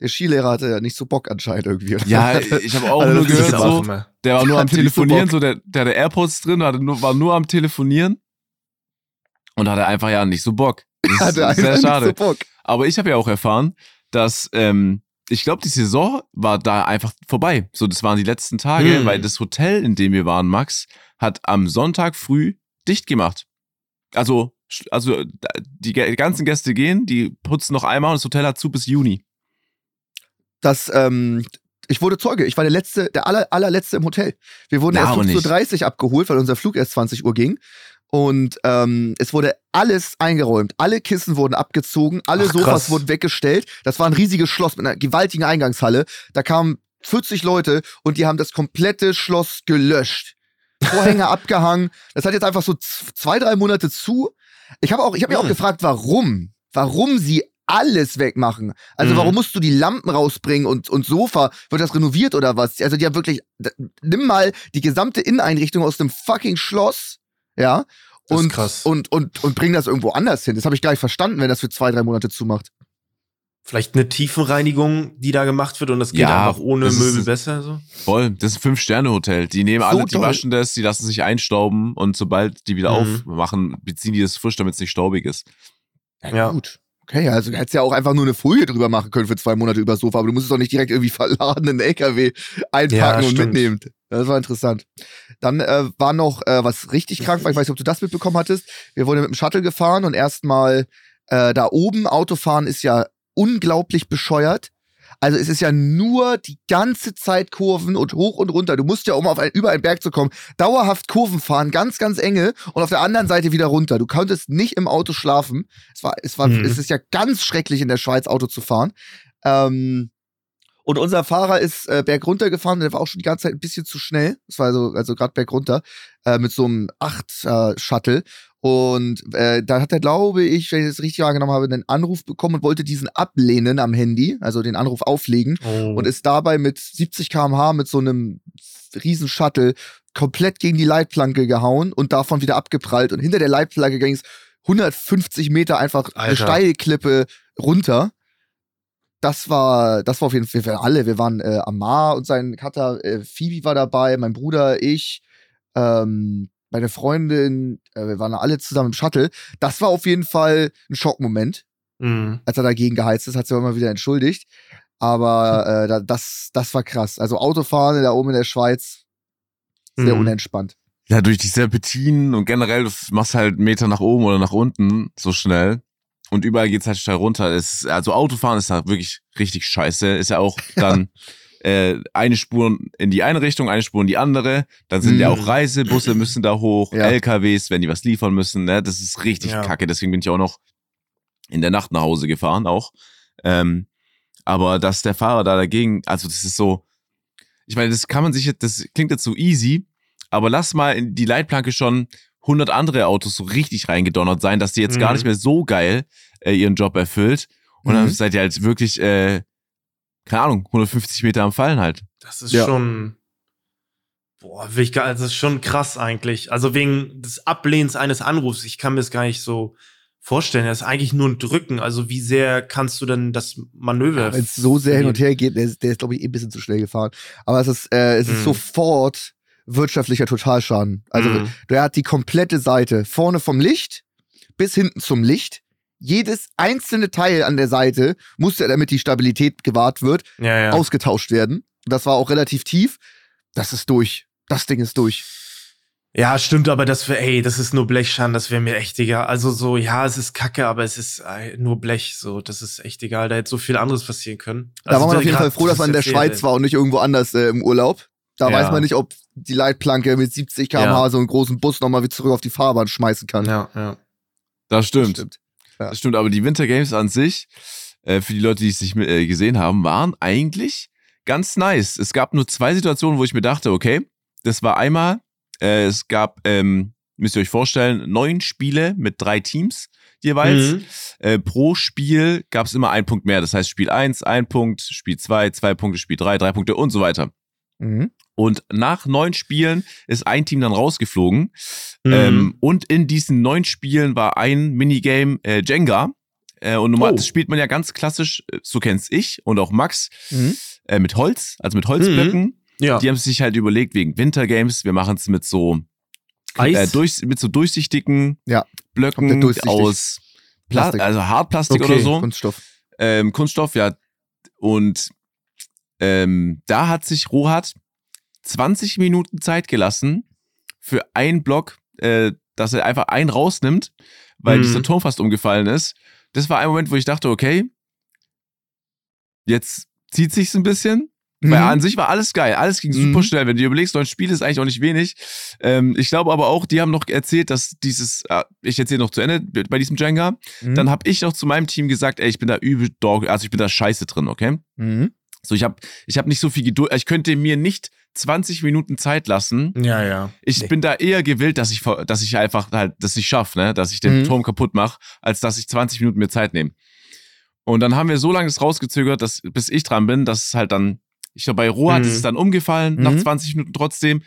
der Skilehrer hatte ja nicht so Bock anscheinend irgendwie. Ja, ich habe auch Also nur ist gehört, aber so, der war nur am so Telefonieren, so, der, der hatte AirPods drin, hatte nur, war nur am Telefonieren und hatte einfach ja nicht so Bock. Das ist hatte einfach sehr nicht schade. so Bock. Aber ich habe ja auch erfahren, dass ähm, ich glaube, die Saison war da einfach vorbei. So, das waren die letzten Tage, Hm. weil das Hotel, in dem wir waren, Max, hat am Sonntag früh dicht gemacht. Also, also die ganzen Gäste gehen, die putzen noch einmal und das Hotel hat zu bis Juni. Das, ähm, ich wurde Zeuge. Ich war der letzte, der aller, allerletzte im Hotel. Wir wurden Na, erst aber 15.30 Uhr abgeholt, weil unser Flug erst 20 Uhr ging. Und ähm, es wurde alles eingeräumt. Alle Kissen wurden abgezogen, alle Ach, Sofas krass. wurden weggestellt. Das war ein riesiges Schloss mit einer gewaltigen Eingangshalle. Da kamen 40 Leute und die haben das komplette Schloss gelöscht. Vorhänge abgehangen. Das hat jetzt einfach so zwei, drei Monate zu. Ich habe auch, ich habe mich auch gefragt, warum? Warum sie alles wegmachen? Also Mhm. warum musst du die Lampen rausbringen und, und Sofa? Wird das renoviert oder was? Also die haben wirklich, nimm mal die gesamte Inneneinrichtung aus dem fucking Schloss, ja, Das ist und, krass. und, und, und bring das irgendwo anders hin. Das habe ich gar nicht verstanden, wenn das für zwei, drei Monate zumacht. Vielleicht eine Tiefenreinigung, die da gemacht wird und das geht Ja, einfach ohne Möbel besser. So. Voll, das ist ein Fünf-Sterne-Hotel. Die nehmen So alle, die toll. waschen das, die lassen sich einstauben und sobald die wieder Mhm. aufmachen, beziehen die das frisch, damit es nicht staubig ist. Ja. Gut. Okay, also du hättest ja auch einfach nur eine Folie drüber machen können für zwei Monate über Sofa, aber du musst es doch nicht direkt irgendwie verladen in den LKW einpacken Ja, und stimmt. mitnehmen. Das war interessant. Dann äh, war noch äh, was richtig krank, weil ich weiß nicht, ob du das mitbekommen hattest. Wir wurden mit dem Shuttle gefahren und erstmal äh, da oben Autofahren ist ja unglaublich bescheuert. Also es ist ja nur die ganze Zeit Kurven und hoch und runter. Du musst ja, um auf ein, über einen Berg zu kommen, dauerhaft Kurven fahren, ganz, ganz enge und auf der anderen Seite wieder runter. Du konntest nicht im Auto schlafen. Es war, es war, Mhm. es ist ja ganz schrecklich in der Schweiz Auto zu fahren. Ähm, und unser Fahrer ist äh, bergunter gefahren, der war auch schon die ganze Zeit ein bisschen zu schnell. Das war also, also gerade bergunter, äh, mit so einem 8-Shuttle. und äh, da hat er, glaube ich, wenn ich das richtig wahrgenommen habe, einen Anruf bekommen und wollte diesen ablehnen am Handy, also den Anruf auflegen Oh. und ist dabei mit 70 km/h mit so einem riesen Shuttle komplett gegen die Leitplanke gehauen und davon wieder abgeprallt. Und hinter der Leitplanke ging es 150 Meter einfach eine Alter. Steilklippe runter. Das war, das war auf jeden Fall wir alle. Wir waren äh, Amar und sein Cutter, äh, Phoebe war dabei, mein Bruder, ich, ähm, meine Freundin, äh, wir waren alle zusammen im Shuttle. Das war auf jeden Fall ein Schockmoment Mhm. als er dagegen geheizt ist, hat sich auch immer wieder entschuldigt. Aber äh, da- das, das war krass. Also Autofahren da oben in der Schweiz, sehr Mhm. unentspannt. Ja, durch die Serpentinen und generell, du machst halt einen Meter nach oben oder nach unten so schnell. Und überall geht's halt steil runter. Es, also Autofahren ist da wirklich richtig scheiße. Ist ja auch dann äh, eine Spur in die eine Richtung, eine Spur in die andere. Dann sind ja Mhm. auch Reisebusse müssen da hoch, Ja. LKWs, wenn die was liefern müssen. Ne? Das ist richtig Ja. kacke. Deswegen bin ich auch noch in der Nacht nach Hause gefahren auch. Ähm, aber dass der Fahrer da dagegen, also das ist so, ich meine, das kann man sich jetzt, das klingt jetzt so easy, aber lass mal in die Leitplanke schon 100 andere Autos so richtig reingedonnert sein, dass die jetzt gar Mhm. nicht mehr so geil äh, ihren Job erfüllt. Und dann Mhm. seid ihr halt wirklich, äh, keine Ahnung, 150 Meter am Fallen halt. Das ist Ja. schon. Boah, will ich gar, das ist schon krass eigentlich. Also wegen des Ablehnens eines Anrufs. Ich kann mir das gar nicht so vorstellen. Das ist eigentlich nur ein Drücken. Also wie sehr kannst du denn das Manöver? Wenn es so sehr hin und her geht, der ist, der ist glaube ich, eh ein bisschen zu schnell gefahren. Aber es ist, äh, es ist Mhm. sofort wirtschaftlicher Totalschaden. Also Mhm. der hat die komplette Seite, vorne vom Licht bis hinten zum Licht. Jedes einzelne Teil an der Seite musste, damit die Stabilität gewahrt wird, ja, ja. ausgetauscht werden. Das war auch relativ tief. Das ist durch. Das Ding ist durch. Ja, stimmt, aber das wäre, ey, das ist nur Blechschaden, das wäre mir echt egal. Also so, ja, es ist kacke, aber es ist äh, nur Blech, so, das ist echt egal. Da hätte so viel anderes passieren können. Da war man Also auf jeden Fall froh, dass man in der Schweiz ey. war und nicht irgendwo anders äh, im Urlaub. Da Ja. weiß man nicht, ob die Leitplanke mit 70 km/h Ja. so einen großen Bus nochmal wieder zurück auf die Fahrbahn schmeißen kann. Ja, ja. Das stimmt. Stimmt. Ja. Das stimmt, aber die Winter Games an sich, äh, für die Leute, die es nicht äh, gesehen haben, waren eigentlich ganz nice. Es gab nur zwei Situationen, wo ich mir dachte, okay, das war einmal, äh, es gab, ähm, müsst ihr euch vorstellen, neun Spiele mit drei Teams jeweils. Mhm. Äh, pro Spiel gab es immer einen Punkt mehr. Das heißt, Spiel 1, ein Punkt, Spiel 2, zwei Punkte, Spiel 3, drei Punkte und so weiter. Mhm. Und nach neun Spielen ist ein Team dann rausgeflogen. Mhm. Ähm, und in diesen neun Spielen war ein Minigame äh, Jenga. Äh, und normal, Oh. das spielt man ja ganz klassisch, äh, so kenn's ich und auch Max, Mhm. äh, mit Holz, also mit Holzblöcken. ja. Die haben sich halt überlegt, wegen Wintergames, wir machen es mit so Eis. äh, durch, mit so durchsichtigen Ja, Blöcken durchsichtig. aus Pla Plastik. also Hartplastik Okay. oder so. Kunststoff. ähm, Kunststoff, ja. Und ähm, da hat sich Rohat 20 Minuten Zeit gelassen für einen Block, äh, dass er einfach einen rausnimmt, weil Mhm. dieser Turm fast umgefallen ist. Das war ein Moment, wo ich dachte, okay, jetzt zieht sich's ein bisschen. Weil Mhm. an sich war alles geil, alles ging Mhm. super schnell. Wenn du dir überlegst, neun Spiele ist eigentlich auch nicht wenig. Ähm, ich glaube aber auch, die haben noch erzählt, dass dieses, äh, ich erzähle noch zu Ende bei diesem Jenga, Mhm. dann habe ich noch zu meinem Team gesagt, ey, ich bin da übel dog, also ich bin da scheiße drin, okay? Mhm. So, ich habe ich hab nicht so viel Geduld, ich könnte mir nicht 20 Minuten Zeit lassen. ja, ja. Ich Nee. bin da eher gewillt, dass ich, dass ich einfach halt das nicht schaffe, ne? dass ich den Mhm. Turm kaputt mache, als dass ich 20 Minuten mir Zeit nehme. Und dann haben wir so lange das rausgezögert, dass, bis ich dran bin, dass es halt dann, ich glaube, bei Rohat Mhm. ist es dann umgefallen, nach Mhm. 20 Minuten trotzdem.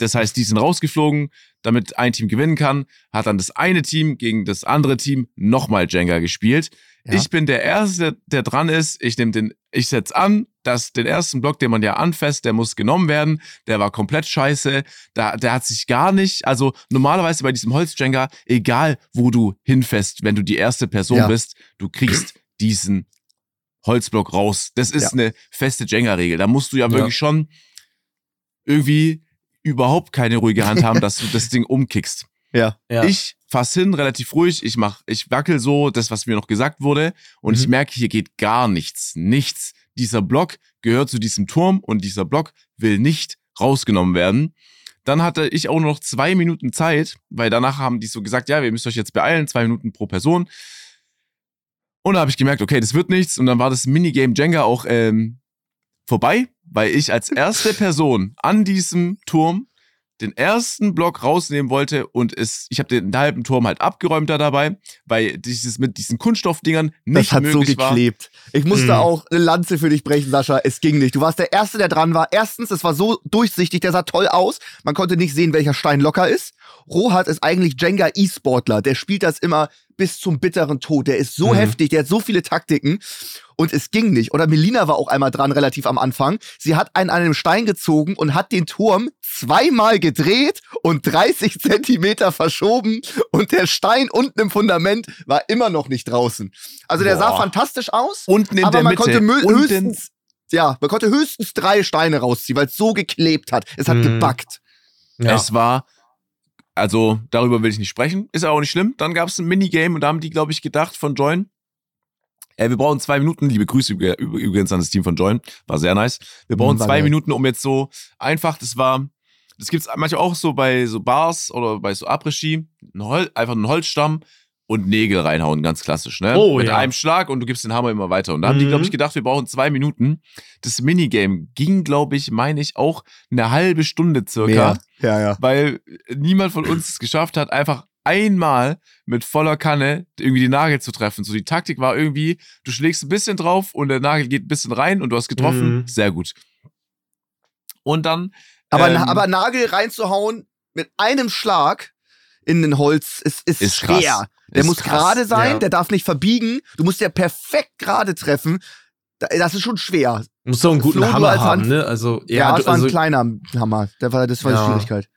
Das heißt, die sind rausgeflogen, damit ein Team gewinnen kann. Hat dann das eine Team gegen das andere Team nochmal Jenga gespielt. Ja. Ich bin der Erste, der dran ist. Ich nehme den, ich setz an, dass den ersten Block, den man ja anfasst, der muss genommen werden. Der war komplett scheiße. Da, der hat sich gar nicht, also normalerweise bei diesem Holzjenga, egal wo du hinfäst, wenn du die erste Person Ja. bist, du kriegst diesen Holzblock raus. Das ist Ja. eine feste Jenga-Regel. Da musst du ja Ja. wirklich schon irgendwie überhaupt keine ruhige Hand haben, dass du das Ding umkickst. Ja. ja. Ich fass hin, relativ ruhig, ich mach, ich wackel so, das, was mir noch gesagt wurde, und ich Mhm. merke, hier geht gar nichts. Nichts. Dieser Block gehört zu diesem Turm und dieser Block will nicht rausgenommen werden. Dann hatte ich auch noch zwei Minuten Zeit, weil danach haben die so gesagt, ja, wir müssen euch jetzt beeilen, zwei Minuten pro Person. Und da habe ich gemerkt, okay, das wird nichts. Und dann war das Minigame Jenga auch ähm, vorbei, weil ich als erste Person an diesem Turm den ersten Block rausnehmen wollte und es, ich habe den halben Turm halt abgeräumt da dabei, weil dieses mit diesen Kunststoffdingern nicht Das hat so möglich war. geklebt. Ich musste Mhm. auch eine Lanze für dich brechen, Sascha. Es ging nicht. Du warst der Erste, der dran war. Erstens, es war so durchsichtig, der sah toll aus. Man konnte nicht sehen, welcher Stein locker ist. Rohat ist eigentlich Jenga E-Sportler. Der spielt das immer bis zum bitteren Tod. Der ist so Mhm. heftig, der hat so viele Taktiken. Und es ging nicht. Oder Melina war auch einmal dran, relativ am Anfang. Sie hat einen an einem Stein gezogen und hat den Turm zweimal gedreht und 30 Zentimeter verschoben. Und der Stein unten im Fundament war immer noch nicht draußen. Also der sah Boah. fantastisch aus. Unten in aber der man Mitte. konnte mö- höchstens, ja, man konnte höchstens drei Steine rausziehen, weil es so geklebt hat. Es hat Mhm. gebackt. ja. Es war, also darüber will ich nicht sprechen, ist aber auch nicht schlimm. Dann gab es ein Minigame und da haben die, glaube ich, gedacht von Join. Äh, wir brauchen zwei Minuten. Liebe Grüße üb- üb- übrigens an das Team von Join. War sehr nice. Wir brauchen war zwei geil. Minuten, um jetzt so einfach, das war, das gibt's manchmal auch so bei so Bars oder bei so Après-Ski. Ein einfach einen Holzstamm und Nägel reinhauen, ganz klassisch, ne? Oh, Mit ja. einem Schlag und du gibst den Hammer immer weiter. Und da haben die, Mhm. glaube ich, gedacht, wir brauchen zwei Minuten. Das Minigame ging, glaube ich, meine ich, auch eine halbe Stunde circa Ja, ja. weil niemand von uns es geschafft hat, einfach einmal mit voller Kanne irgendwie die Nagel zu treffen. So die Taktik war irgendwie, du schlägst ein bisschen drauf und der Nagel geht ein bisschen rein und du hast getroffen. Mhm. Sehr gut. Und dann. Aber, ähm, aber Nagel reinzuhauen mit einem Schlag in den Holz ist, ist, Ist schwer. krass. Der ist muss gerade sein, ja. der darf nicht verbiegen. Du musst ja perfekt gerade treffen. Da- Das ist schon schwer. Muss doch einen guten Flo, du Hammer als haben, ne? Also, Ja, ja, das du, war also, ein kleiner Hammer. Der war, das war die Ja. Schwierigkeit.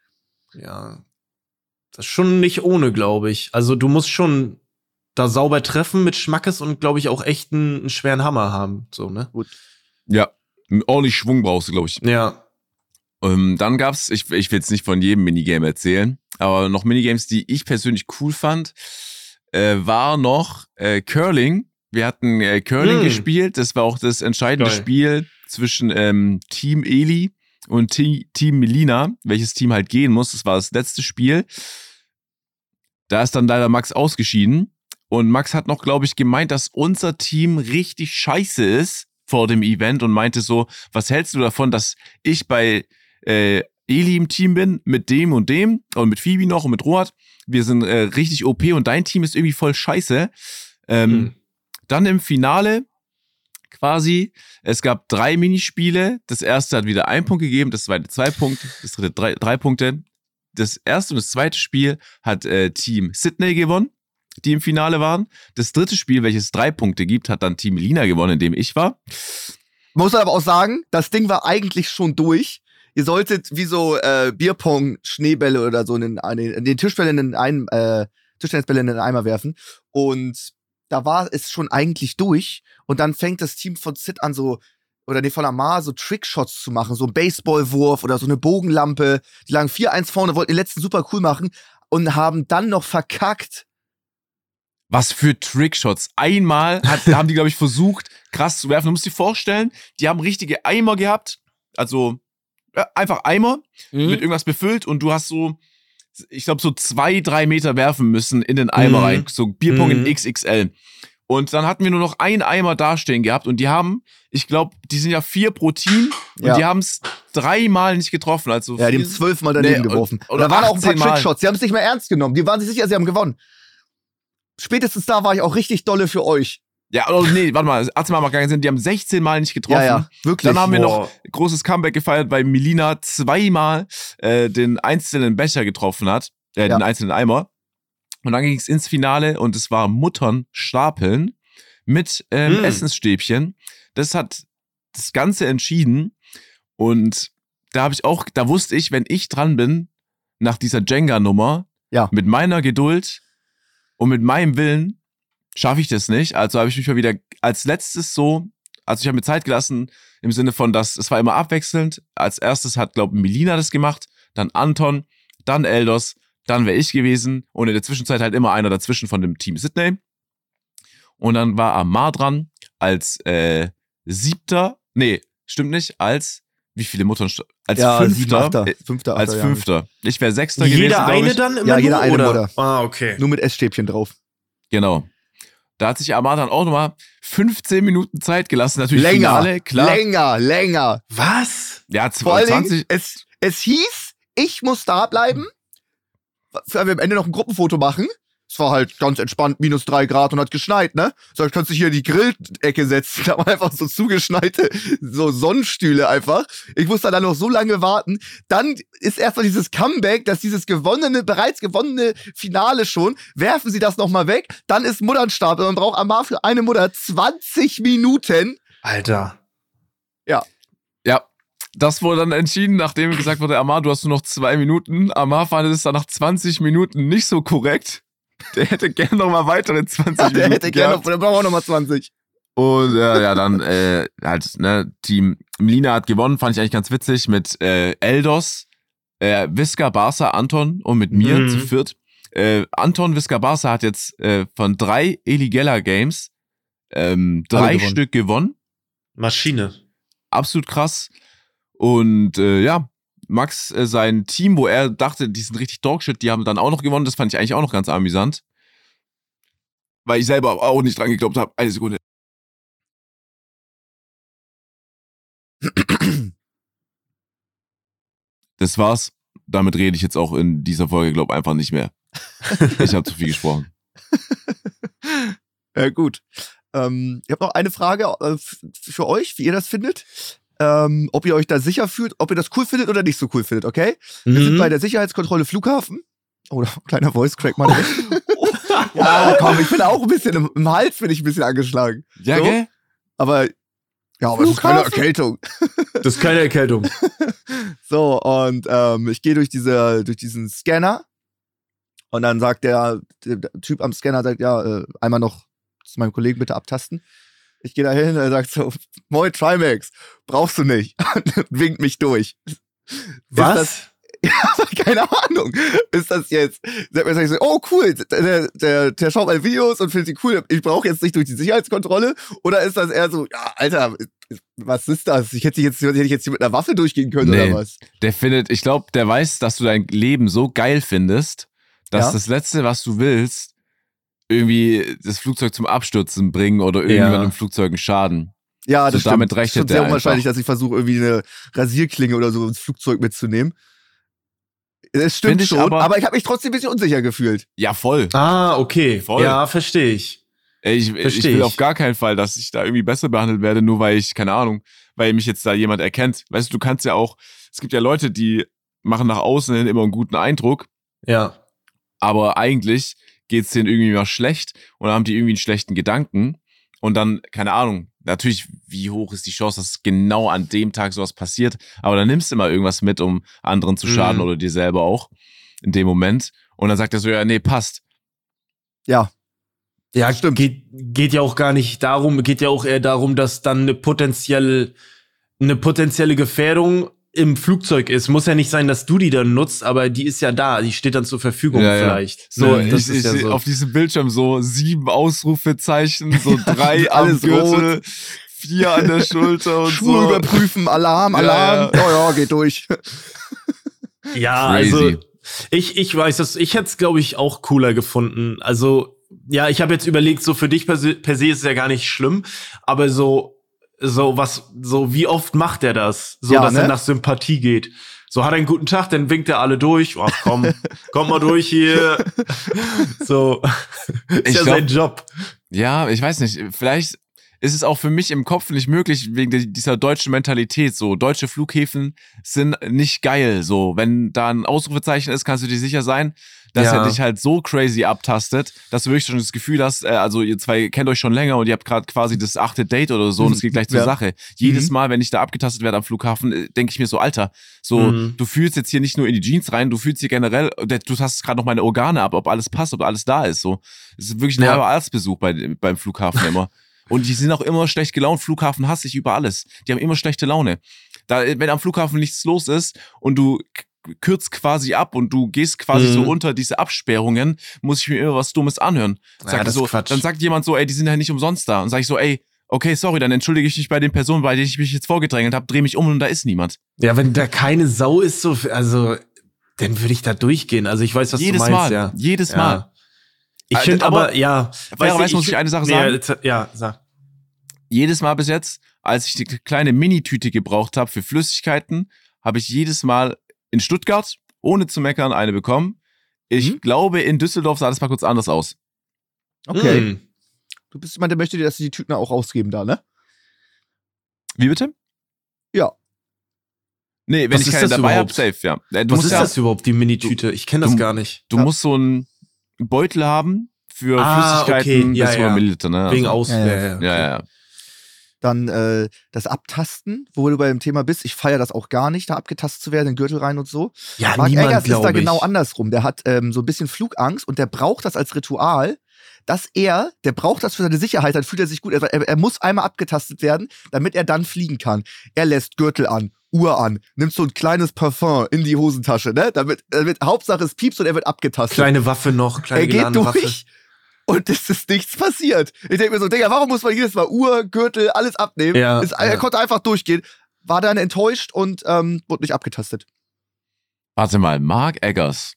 ja. Das ist schon nicht ohne, glaube ich. Also, du musst schon da sauber treffen mit Schmackes und, glaube ich, auch echt einen, einen schweren Hammer haben. So, ne? Ja, ordentlich Schwung brauchst du, glaube ich. Ja. Ähm, dann gab's, ich, ich will jetzt nicht von jedem Minigame erzählen, aber noch Minigames, die ich persönlich cool fand, äh, war noch äh, Curling. Wir hatten äh, Curling Hm. gespielt. Das war auch das entscheidende Geil. Spiel zwischen ähm, Team Eli und T Team Melina, welches Team halt gehen muss. Das war das letzte Spiel. Da ist dann leider Max ausgeschieden. Und Max hat noch, glaube ich, gemeint, dass unser Team richtig scheiße ist vor dem Event und meinte so, was hältst du davon, dass ich bei äh, Eli im Team bin, mit dem und dem und mit Phoebe noch und mit Roat. Wir sind äh, richtig OP und dein Team ist irgendwie voll scheiße. Ähm, Hm. Dann im Finale quasi, es gab drei Minispiele. Das erste hat wieder ein Punkt gegeben, das zweite zwei Punkte, das dritte drei, drei Punkte. Das erste und das zweite Spiel hat äh, Team Sydney gewonnen, die im Finale waren. Das dritte Spiel, welches drei Punkte gibt, hat dann Team Lina gewonnen, in dem ich war. Muss man aber auch sagen, das Ding war eigentlich schon durch. Ihr solltet wie so äh, Bierpong, Schneebälle oder so in den, in den Tischbällen in einen, äh, Tischtennisbälle in den Eimer werfen. Und da war es schon eigentlich durch. Und dann fängt das Team von Sid an, so, oder nee, von Amar, so Trickshots zu machen, so ein Baseballwurf oder so eine Bogenlampe. Die lagen 4-1 vorne, wollten den letzten super cool machen und haben dann noch verkackt. Was für Trickshots. Einmal hat, haben die, glaube ich, versucht, krass zu werfen. Du musst dir vorstellen, die haben richtige Eimer gehabt. Also einfach Eimer Mhm. mit irgendwas befüllt und du hast so, ich glaube, so zwei, drei Meter werfen müssen in den Eimer Mhm. rein. So Bierpong Mhm. in XXL. Und dann hatten wir nur noch einen Eimer dastehen gehabt und die haben, ich glaube, die sind ja vier pro Team und Ja. die haben es dreimal nicht getroffen. Also Ja, die haben zwölfmal daneben Nee, geworfen. und- oder da waren auch ein paar 18 Mal. Trickshots. Die haben es nicht mehr ernst genommen. Die waren sich sicher, sie haben gewonnen. Spätestens da war ich auch richtig dolle für euch. Ja, oh, nee, warte mal, Arztmal macht gar keinen Sinn. Die haben 16 Mal nicht getroffen. wirklich. Dann haben wir noch großes Comeback gefeiert, weil Melina zweimal äh, den einzelnen Becher getroffen hat, äh, Ja. den einzelnen Eimer. Und dann ging es ins Finale und es war Muttern stapeln mit ähm, Mm. Essensstäbchen. Das hat das Ganze entschieden. Und da habe ich auch, da wusste ich, wenn ich dran bin, nach dieser Jenga-Nummer, Ja. mit meiner Geduld und mit meinem Willen, schaffe ich das nicht. Also habe ich mich mal wieder als letztes so, also ich habe mir Zeit gelassen im Sinne von, dass es war immer abwechselnd. Als erstes hat, glaube ich, Melina das gemacht, dann Anton, dann Eldos, dann wäre ich gewesen und in der Zwischenzeit halt immer einer dazwischen von dem Team Sydney. Und dann war Amar dran als äh, siebter, nee, stimmt nicht, als wie viele Muttern? Als ja, fünfter. achter, äh, fünfter, als ja. fünfter. Ich wäre sechster gewesen, Jeder eine ich. dann immer Ja, jeder nur, eine oder? Mutter. Ah, okay. Nur mit Essstäbchen drauf. Genau. Da hat sich Amar dann auch nochmal 15 Minuten Zeit gelassen. Natürlich Länger, Finale, klar. länger, länger. Was? Ja, Vor allen 20. Dingen, es, es hieß, ich muss da bleiben, weil wir am Ende noch ein Gruppenfoto machen. Es war halt ganz entspannt, minus drei Grad und hat geschneit, ne? So, kannst du hier in die Grillecke setzen. Da waren einfach so zugeschneite, so Sonnenstühle einfach. Ich musste dann noch so lange warten. Dann ist erstmal dieses Comeback, dass dieses gewonnene, bereits gewonnene Finale schon, werfen sie das nochmal weg. Dann ist Mutternstapel. Man braucht Amar für eine Mutter 20 Minuten. Alter. Ja, das wurde dann entschieden, nachdem gesagt wurde, Amar, du hast nur noch zwei Minuten. Amar fand es dann nach 20 Minuten nicht so korrekt. Der hätte gerne noch mal weitere 20 Der Minuten hätte gerne, gehabt. noch- der braucht auch nochmal 20. Und äh, ja, dann äh, halt, ne, Team Melina hat gewonnen, fand ich eigentlich ganz witzig, mit äh, Eldos, äh, Visca, Barca, Anton und mit mir Mhm. zu viert. Äh, Anton Visca Barca hat jetzt äh, von drei Eligella Games ähm, drei gewonnen. Stück gewonnen. Maschine. Absolut krass. Und äh, ja, Max, äh, sein Team, wo er dachte, die sind richtig Dogshit, die haben dann auch noch gewonnen. Das fand ich eigentlich auch noch ganz amüsant. Weil ich selber auch nicht dran geglaubt habe. Eine Sekunde. Das war's. Damit rede ich jetzt auch in dieser Folge, glaube einfach nicht mehr. Ich habe zu viel gesprochen. Ja, gut. Ähm, ich habe noch eine Frage äh, für euch, wie ihr das findet. Ähm, ob ihr euch da sicher fühlt, ob ihr das cool findet oder nicht so cool findet, okay? Wir sind Mhm. bei der Sicherheitskontrolle Flughafen. Oder kleiner Voice Crack mal. ja, komm, ich bin auch ein bisschen im, im Hals, bin ich ein bisschen angeschlagen. Ja, So? gell? Aber ja, aber es ist keine Flughafen? Erkältung. Das ist keine Erkältung. So, und ähm, ich gehe durch, diese, durch diesen Scanner und dann sagt der, der, der Typ am Scanner, sagt, ja, äh, einmal noch zu meinem Kollegen bitte abtasten. Ich gehe da hin, er sagt so, Moin Trimax, brauchst du nicht. Und winkt mich durch. Ist Das, Was? keine Ahnung. Ist das jetzt, sagt mir so, oh cool, der, der, der schaut meine Videos und findet sie cool, ich brauche jetzt nicht durch die Sicherheitskontrolle? Oder ist das eher so, ja, Alter, was ist das? Ich hätte jetzt, hätte ich jetzt hier mit einer Waffe durchgehen können Nee. oder was? Der findet, ich glaube, der weiß, dass du dein Leben so geil findest, dass Ja. das Letzte, was du willst, irgendwie das Flugzeug zum Abstürzen bringen oder irgendjemandem Ja. im Flugzeug einen Schaden. Ja, So, das damit stimmt. rechnet ist schon der sehr unwahrscheinlich, dass ich versuche, irgendwie eine Rasierklinge oder so ins Flugzeug mitzunehmen. Es stimmt ich schon, aber- aber, ich habe mich trotzdem ein bisschen unsicher gefühlt. Ja, voll. Ah, okay. Voll. Ja, verstehe ich. Ich, ich Versteh will ich. auf gar keinen Fall, dass ich da irgendwie besser behandelt werde, nur weil ich, keine Ahnung, weil mich jetzt da jemand erkennt. Weißt du, du kannst ja auch, es gibt ja Leute, die machen nach außen hin immer einen guten Eindruck, Ja. aber eigentlich geht's denen irgendwie mal schlecht und dann haben die irgendwie einen schlechten Gedanken und dann, keine Ahnung, natürlich, wie hoch ist die Chance, dass genau an dem Tag sowas passiert, aber dann nimmst du immer irgendwas mit, um anderen zu schaden Mhm. oder dir selber auch in dem Moment und dann sagt er so, ja, nee, passt. Ja, Ja, Stimmt. Geht, geht ja auch gar nicht darum, geht ja auch eher darum, dass dann eine potenzielle, eine potenzielle Gefährdung im Flugzeug ist. Muss ja nicht sein, dass du die dann nutzt, aber die ist ja da, die steht dann zur Verfügung Ja, ja. vielleicht. So, Ne, ich, ich, ja so. auf diesem Bildschirm so sieben Ausrufezeichen, so drei am Alles Gürtel, vier an der Schulter und Schuhe so. überprüfen, Alarm, Ja, Alarm. Ja, ja, geht durch. Ja, Crazy. also ich, ich weiß das, ich hätte es, glaube ich, auch cooler gefunden. Also, ja, ich habe jetzt überlegt, so für dich per se, per se ist es ja gar nicht schlimm, aber so, so was, so wie oft macht er das? So, Ja, dass er ne? nach Sympathie geht. So hat er einen guten Tag, dann winkt er alle durch. Ach komm, komm mal durch hier. So, ist Ich ja glaub- sein Job. Ja, ich weiß nicht. Vielleicht ist es auch für mich im Kopf nicht möglich wegen dieser deutschen Mentalität. So deutsche Flughäfen sind nicht geil. So wenn da ein Ausrufezeichen ist, kannst du dir sicher sein, dass Ja. er dich halt so crazy abtastet, dass du wirklich schon das Gefühl hast, äh, also ihr zwei kennt euch schon länger und ihr habt gerade quasi das achte Date oder so und es geht gleich zur Ja. Sache. Jedes Mhm. Mal, wenn ich da abgetastet werde am Flughafen, denke ich mir so, Alter, so Mhm. du fühlst jetzt hier nicht nur in die Jeans rein, du fühlst hier generell, du hast gerade noch meine Organe ab, ob alles passt, ob alles da ist. So, es ist wirklich ein Ja. halber Arztbesuch bei, beim Flughafen immer. Und die sind auch immer schlecht gelaunt. Flughafen hasse ich über alles. Die haben immer schlechte Laune. Da, wenn am Flughafen nichts los ist und du kürzt quasi ab und du gehst quasi Mhm. so unter diese Absperrungen, muss ich mir immer was Dummes anhören. Ja, Sag das so, dann sagt jemand so, ey, die sind ja nicht umsonst da. Und sag ich so, ey, okay, sorry, dann entschuldige ich mich bei den Personen, bei denen ich mich jetzt vorgedrängelt habe, dreh mich um und da ist niemand. Ja, wenn da keine Sau ist, so, also, dann würde ich da durchgehen. Also ich weiß, was Jedes du meinst, Mal. ja. Jedes Ja. Mal. Ich Äh, finde aber- aber, ja. Du, muss ich eine Sache nee, sagen? jetzt- Ja, sag. jedes Mal bis jetzt, als ich die kleine Minitüte gebraucht habe für Flüssigkeiten, habe ich jedes Mal in Stuttgart, ohne zu meckern, eine bekommen. Ich Mhm. glaube, in Düsseldorf sah das mal kurz anders aus. Okay. Mm. Du bist jemand, der möchte dir, dass sie die Tüten auch ausgeben da, ne? Wie bitte? Ja. Nee, wenn Was ich keine das dabei habe, überhaupt? safe, ja. Äh, Du Was musst ist ja, das überhaupt, die Minitüte? Ich kenne das du- gar nicht. Du Ja. musst so einen Beutel haben für Ah, Flüssigkeiten okay, ja, bis ja. Milliliter, ne? Wegen Also, Aus. Ja, Ja, ja. ja, ja, ja, ja. Dann äh, das Abtasten, wo du bei dem Thema bist. Ich feiere das auch gar nicht, da abgetastet zu werden, den Gürtel rein und so. ja Mark niemand, Eggers ist da glaub ich. genau andersrum. Der hat ähm, so ein bisschen Flugangst und der braucht das als Ritual, dass er, der braucht das für seine Sicherheit, dann fühlt er sich gut. Er, er muss einmal abgetastet werden, damit er dann fliegen kann. Er lässt Gürtel an, Uhr an, nimmt so ein kleines Parfum in die Hosentasche, ne? Damit, damit Hauptsache es piepst und er wird abgetastet. Kleine Waffe noch, kleine er geht durch Waffe. Und es ist nichts passiert. Ich denke mir so, Digga, warum muss man jedes Mal Uhr, Gürtel, alles abnehmen? Ja, Es- er ja. konnte einfach durchgehen. War dann enttäuscht und ähm, wurde nicht abgetastet. Warte mal, Mark Eggers,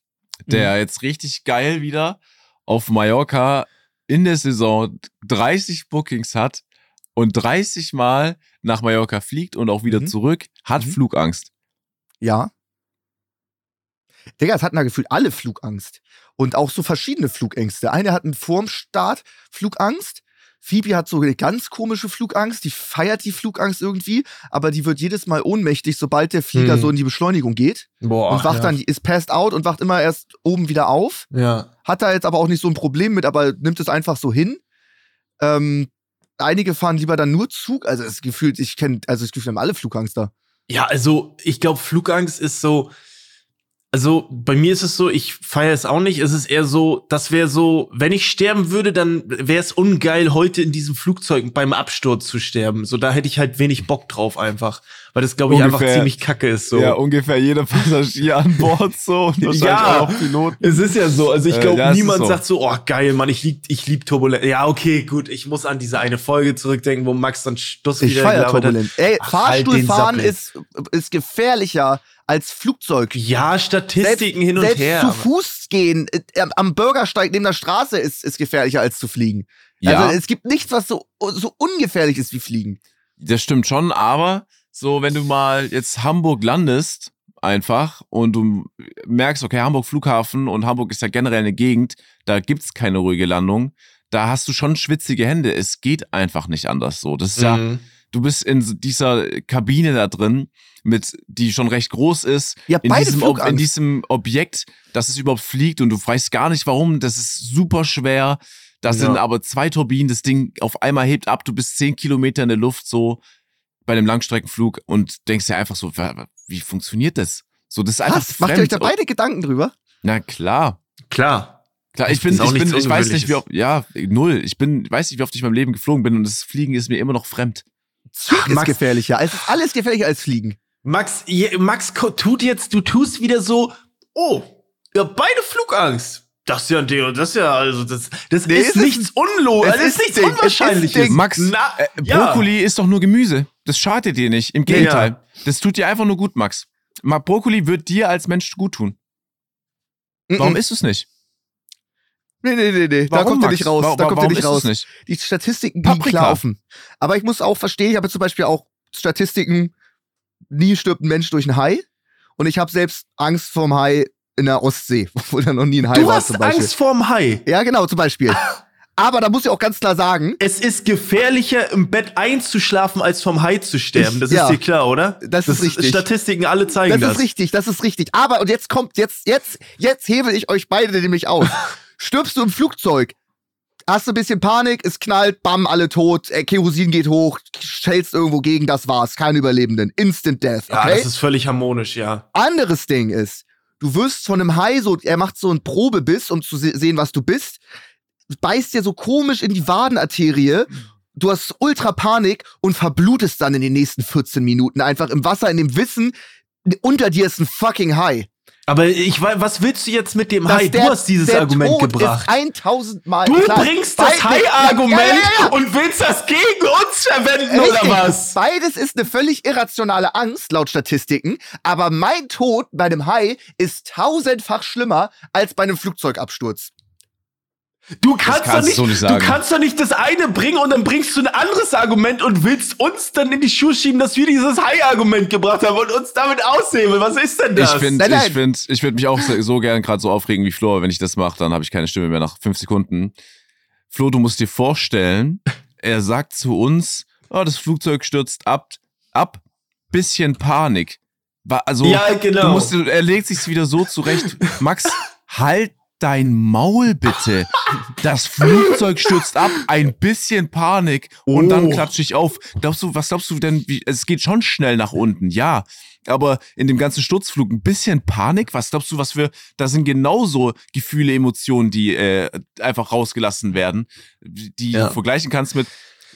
der Mhm. jetzt richtig geil wieder auf Mallorca in der Saison 30 Bookings hat und 30 Mal nach Mallorca fliegt und auch wieder Mhm. zurück, hat Mhm. Flugangst. Ja. Digga, es hatten da gefühlt alle Flugangst. Und auch so verschiedene Flugängste. Eine hatten vorm Start Flugangst. Phoebe hat so eine ganz komische Flugangst. Die feiert die Flugangst irgendwie, aber die wird jedes Mal ohnmächtig, sobald der Flieger Hm. so in die Beschleunigung geht. Boah, und wacht ja. dann, ist passed out und wacht immer erst oben wieder auf. Ja. Hat da jetzt aber auch nicht so ein Problem mit, aber nimmt es einfach so hin. Ähm, einige fahren lieber dann nur Zug. Also es gefühlt, ich kenne, also ich gefühlt haben alle Flugangst da. Ja, also ich glaube, Flugangst ist so. Also bei mir ist es so, ich feiere es auch nicht. Es ist eher so, das wäre so, wenn ich sterben würde, dann wäre es ungeil, heute in diesem Flugzeug beim Absturz zu sterben. So, da hätte ich halt wenig Bock drauf einfach. Weil das, glaube ich, einfach Ungefähr- ziemlich kacke ist. So. Ja, ungefähr jeder Passagier an Bord so und wahrscheinlich Ja. auch Piloten. Es ist ja so, also ich Äh, glaube, ja, es ist niemand so. sagt so, oh geil, Mann, ich lieb, ich lieb Turbulenz. Ja, okay, gut, ich muss an diese eine Folge zurückdenken, wo Max dann Stuss Ich wieder hat. Turbulent. Ey, Ach, halt Fahrstuhlfahren Sappel. ist, ist gefährlicher als Flugzeug. Ja, Statistiken hin und selbst her. zu aber- Fuß gehen äh, am- am Bürgersteig neben der Straße ist, ist gefährlicher als zu fliegen. Ja, Also es gibt nichts, was so, so ungefährlich ist wie Fliegen. das stimmt schon, aber so, wenn du mal jetzt Hamburg landest, einfach, und du merkst, okay, Hamburg Flughafen und Hamburg ist ja generell eine Gegend, da gibt's keine ruhige Landung, da hast du schon schwitzige Hände. Es geht einfach nicht anders so. Das ist ja, Mhm. du bist in dieser Kabine da drin, mit, die schon recht groß ist, Ja, in diesem, Ob- in diesem Objekt, dass es überhaupt fliegt und du weißt gar nicht warum. Das ist super schwer. Da sind Ja. aber zwei Turbinen, das Ding auf einmal hebt ab, du bist zehn Kilometer in der Luft so bei einem Langstreckenflug und denkst dir einfach so, wie funktioniert das? So, das ist einfach Was? Macht ihr euch da beide Gedanken drüber? Na klar. Klar. Klar, ich bin, ich bin, ich weiß nicht, wie oft, ja, null. Ich bin, weiß nicht, wie oft ich in meinem Leben geflogen bin und das Fliegen ist mir immer noch fremd. Zug Ach, ist Max- gefährlicher. Es ist alles gefährlicher als Fliegen. Max, je, Max tut jetzt, du tust wieder so, oh, ja, beide Flugangst. Das ist ja ein Ding, das ist ja, also, das, das Nee, ist ist nichts Unlogisch, es das ist ist nichts Ding, es ist Unwahrscheinliches. Max, Na, äh, ja. Brokkoli ist doch nur Gemüse. Das schadet dir nicht. Im Gegenteil. Ja. Das tut dir einfach nur gut, Max. Ma- Brokkoli wird dir als Mensch gut tun. Warum isst du es nicht? Nee, nee, nee, nee. Da Warum, kommt ihr Max? nicht raus. Da kommt warum nicht raus. nicht? Die Statistiken liegen klar offen. Aber ich muss auch verstehen, ich habe zum Beispiel auch Statistiken, nie stirbt ein Mensch durch einen Hai. Und ich habe selbst Angst vorm Hai in der Ostsee, obwohl da noch nie ein Hai Du war hast zum Beispiel. Angst vorm Hai. Ja, genau, zum Beispiel. Aber da muss ich auch ganz klar sagen, Es ist gefährlicher, im Bett einzuschlafen, als vom Hai zu sterben. Ich- Das ja. ist dir klar, oder? Das ist richtig. Statistiken alle zeigen das das. ist richtig, das ist richtig. Aber, und jetzt kommt, jetzt, jetzt, jetzt hebel ich euch beide nämlich auf. Stirbst du im Flugzeug, hast du ein bisschen Panik, es knallt, bam, alle tot, äh, Kerosin geht hoch, schellst irgendwo gegen, das war's, keine Überlebenden. Instant Death, Ja, okay? das ist völlig harmonisch, ja. Anderes Ding ist, du wirst von einem Hai so, er macht so einen Probebiss, um zu se sehen, was du bist, beißt dir so komisch in die Wadenarterie, du hast ultra Panik und verblutest dann in den nächsten 14 Minuten einfach im Wasser in dem Wissen, unter dir ist ein fucking Hai. Aber ich weiß, was willst du jetzt mit dem Dass Hai? Du der- hast dieses Argument Tod gebracht. Ist 1000 Mal. Du Klar, bringst das Hai-Argument ja, ja, ja. und willst das gegen uns verwenden, Richtig. oder was? Beides ist eine völlig irrationale Angst, laut Statistiken. Aber mein Tod bei einem Hai ist tausendfach schlimmer als bei einem Flugzeugabsturz. Du kannst, kannst doch nicht, du so nicht du kannst doch nicht das eine bringen und dann bringst du ein anderes Argument und willst uns dann in die Schuhe schieben, dass wir dieses Hai-Argument gebracht haben und uns damit aushebeln. Was ist denn das? Ich finde, ich finde, ich würde mich auch so, so gern gerade so aufregen wie Flo, aber wenn ich das mache, dann habe ich keine Stimme mehr nach fünf Sekunden. Flo, du musst dir vorstellen, er sagt zu uns, oh, das Flugzeug stürzt ab, ab, bisschen Panik. Also, ja, genau. du musst, er legt sich's wieder so zurecht. Max, halt dein Maul bitte. Das Flugzeug stürzt ab, ein bisschen Panik und dann Oh. klatsche ich auf. Glaubst du, was glaubst du denn, wie, es geht schon schnell nach unten, ja. Aber in dem ganzen Sturzflug ein bisschen Panik? Was glaubst du, was wir, da sind genauso Gefühle, Emotionen, die äh, einfach rausgelassen werden, die Ja. du vergleichen kannst mit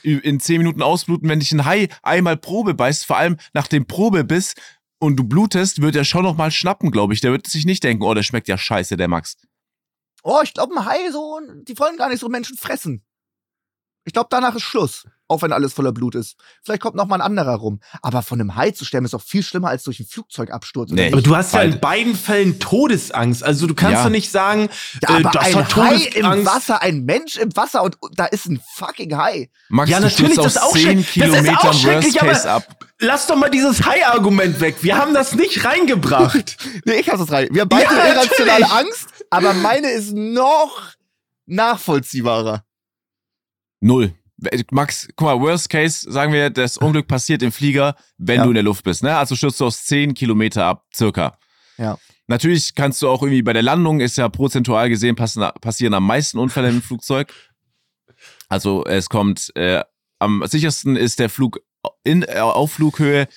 in zehn Minuten ausbluten, wenn dich ein Hai einmal Probe beißt, vor allem nach dem Probebiss und du blutest, wird er schon noch mal schnappen, glaube ich. Der wird sich nicht denken, oh, der schmeckt ja scheiße, der Max. Oh, ich glaube, ein Hai so, die wollen gar nicht so Menschen fressen. Ich glaube, danach ist Schluss. Auch wenn alles voller Blut ist. Vielleicht kommt noch mal ein anderer rum. Aber von einem Hai zu sterben ist doch viel schlimmer als durch einen Flugzeugabsturz. Nee. aber du hast ja Beide. in beiden Fällen Todesangst. Also du kannst Ja. ja nicht sagen, Ja, äh, aber das ein war Hai im Todesangst. Wasser, ein Mensch im Wasser und da ist ein fucking Hai. Max, Ja, du natürlich, das auch 10 schrecklich. Das ist auch schrecklich, Case aber- ab. Lass doch mal dieses Hai-Argument weg. Wir haben das nicht reingebracht. Nee, ich hasse es rein. Wir haben beide Ja, irrationale. Angst, aber meine ist noch nachvollziehbarer. Null. Max, guck mal, Worst Case, sagen wir, das Unglück passiert im Flieger, wenn Ja. du in der Luft bist. Ne? Also stürzt du aus 10 Kilometer ab, circa. Ja. Natürlich kannst du auch irgendwie bei der Landung, ist ja prozentual gesehen, passen, passieren am meisten Unfälle im Flugzeug. Also es kommt, äh, am sichersten ist der Flug in, äh, auf Flughöhe,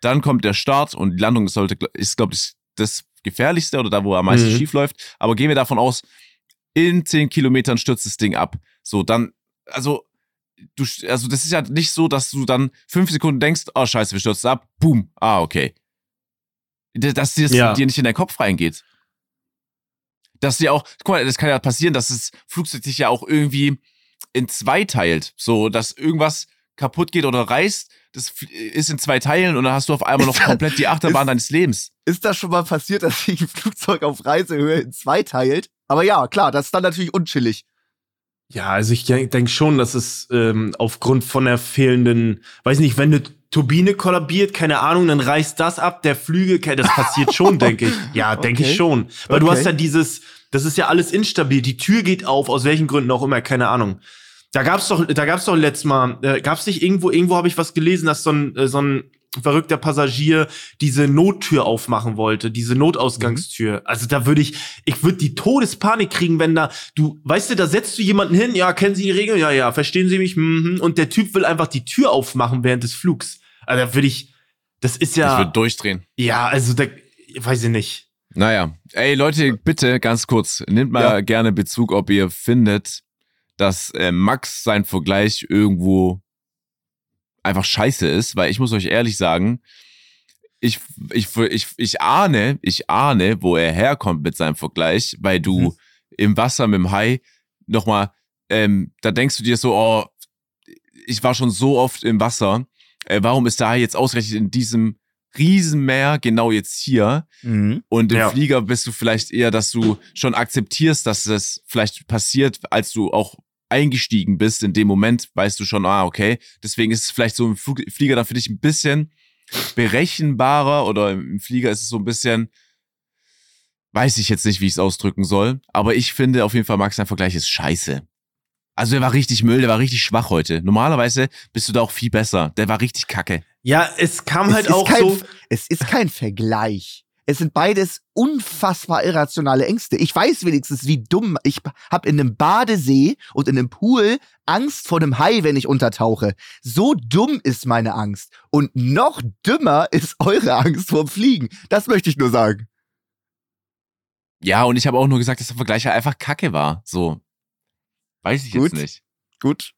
dann kommt der Start und die Landung sollte, ist, glaube ich, das gefährlichste oder da, wo am meisten Mhm. schief läuft. Aber gehen wir davon aus, in 10 Kilometern stürzt das Ding ab. So, dann, also, du, also das ist ja nicht so, dass du dann fünf Sekunden denkst, oh scheiße, wir stürzen ab, boom, ah, okay. Dass dir, das Ja. dir nicht in deinen Kopf reingeht. Dass dir auch, guck mal, das kann ja passieren, dass das Flugzeug sich ja auch irgendwie in zwei teilt. So, dass irgendwas kaputt geht oder reißt, das ist in zwei Teilen und dann hast du auf einmal noch komplett die Achterbahn ist- deines Lebens. Ist das schon mal passiert, dass sich ein Flugzeug auf Reisehöhe in zwei teilt? Aber ja, klar, das ist dann natürlich unchillig. Ja, also ich denke schon, dass es ähm, aufgrund von der fehlenden, weiß nicht, wenn eine Turbine kollabiert, keine Ahnung, dann reißt das ab, der Flügel, das passiert schon, denke ich. Ja, denke Okay. ich schon. Weil du Okay. hast ja dieses, das ist ja alles instabil, die Tür geht auf, aus welchen Gründen auch immer, keine Ahnung. Da gab's doch, da gab's doch letztes Mal, äh, gab's nicht irgendwo, irgendwo habe ich was gelesen, dass so ein, äh, so ein verrückter Passagier diese Nottür aufmachen wollte, diese Notausgangstür. Also da würde ich, ich würde die Todespanik kriegen, wenn da, du, weißt du, da setzt du jemanden hin, ja, kennen Sie die Regeln? Ja, ja, verstehen Sie mich? Mhm. Und der Typ will einfach die Tür aufmachen während des Flugs. Also da würde ich, das ist Ich ja, würde durchdrehen. ja, also da, weiß ich nicht. Naja, ey Leute, bitte ganz kurz, nehmt mal Ja. gerne Bezug, ob ihr findet, dass äh, Max sein Vergleich irgendwo einfach scheiße ist, weil ich muss euch ehrlich sagen, ich, ich, ich, ich ahne, ich ahne, wo er herkommt mit seinem Vergleich, weil du Mhm. im Wasser mit dem Hai nochmal, ähm, da denkst du dir so, oh, ich war schon so oft im Wasser, äh, warum ist der Hai jetzt ausgerechnet in diesem Riesenmeer genau jetzt hier? Und im Ja. Flieger bist du vielleicht eher, dass du schon akzeptierst, dass das vielleicht passiert, als du auch eingestiegen bist. In dem Moment weißt du schon, ah, okay. Deswegen ist es vielleicht so im Flug Flieger dann für dich ein bisschen berechenbarer oder im Flieger ist es so ein bisschen, weiß ich jetzt nicht, wie ich es ausdrücken soll. Aber ich finde auf jeden Fall, Max, dein Vergleich ist scheiße. Also der war richtig Müll, der war richtig schwach heute. Normalerweise bist du da auch viel besser. Der war richtig kacke. Ja, es kam Es halt auch kein, so. Es ist kein Vergleich. Es sind beides unfassbar irrationale Ängste. Ich weiß wenigstens, wie dumm. Ich habe in einem Badesee und in einem Pool Angst vor einem Hai, wenn ich untertauche. So dumm ist meine Angst. Und noch dümmer ist eure Angst vorm Fliegen. Das möchte ich nur sagen. Ja, und ich habe auch nur gesagt, dass der Vergleich halt einfach kacke war. So. Weiß ich Gut. jetzt nicht. Gut.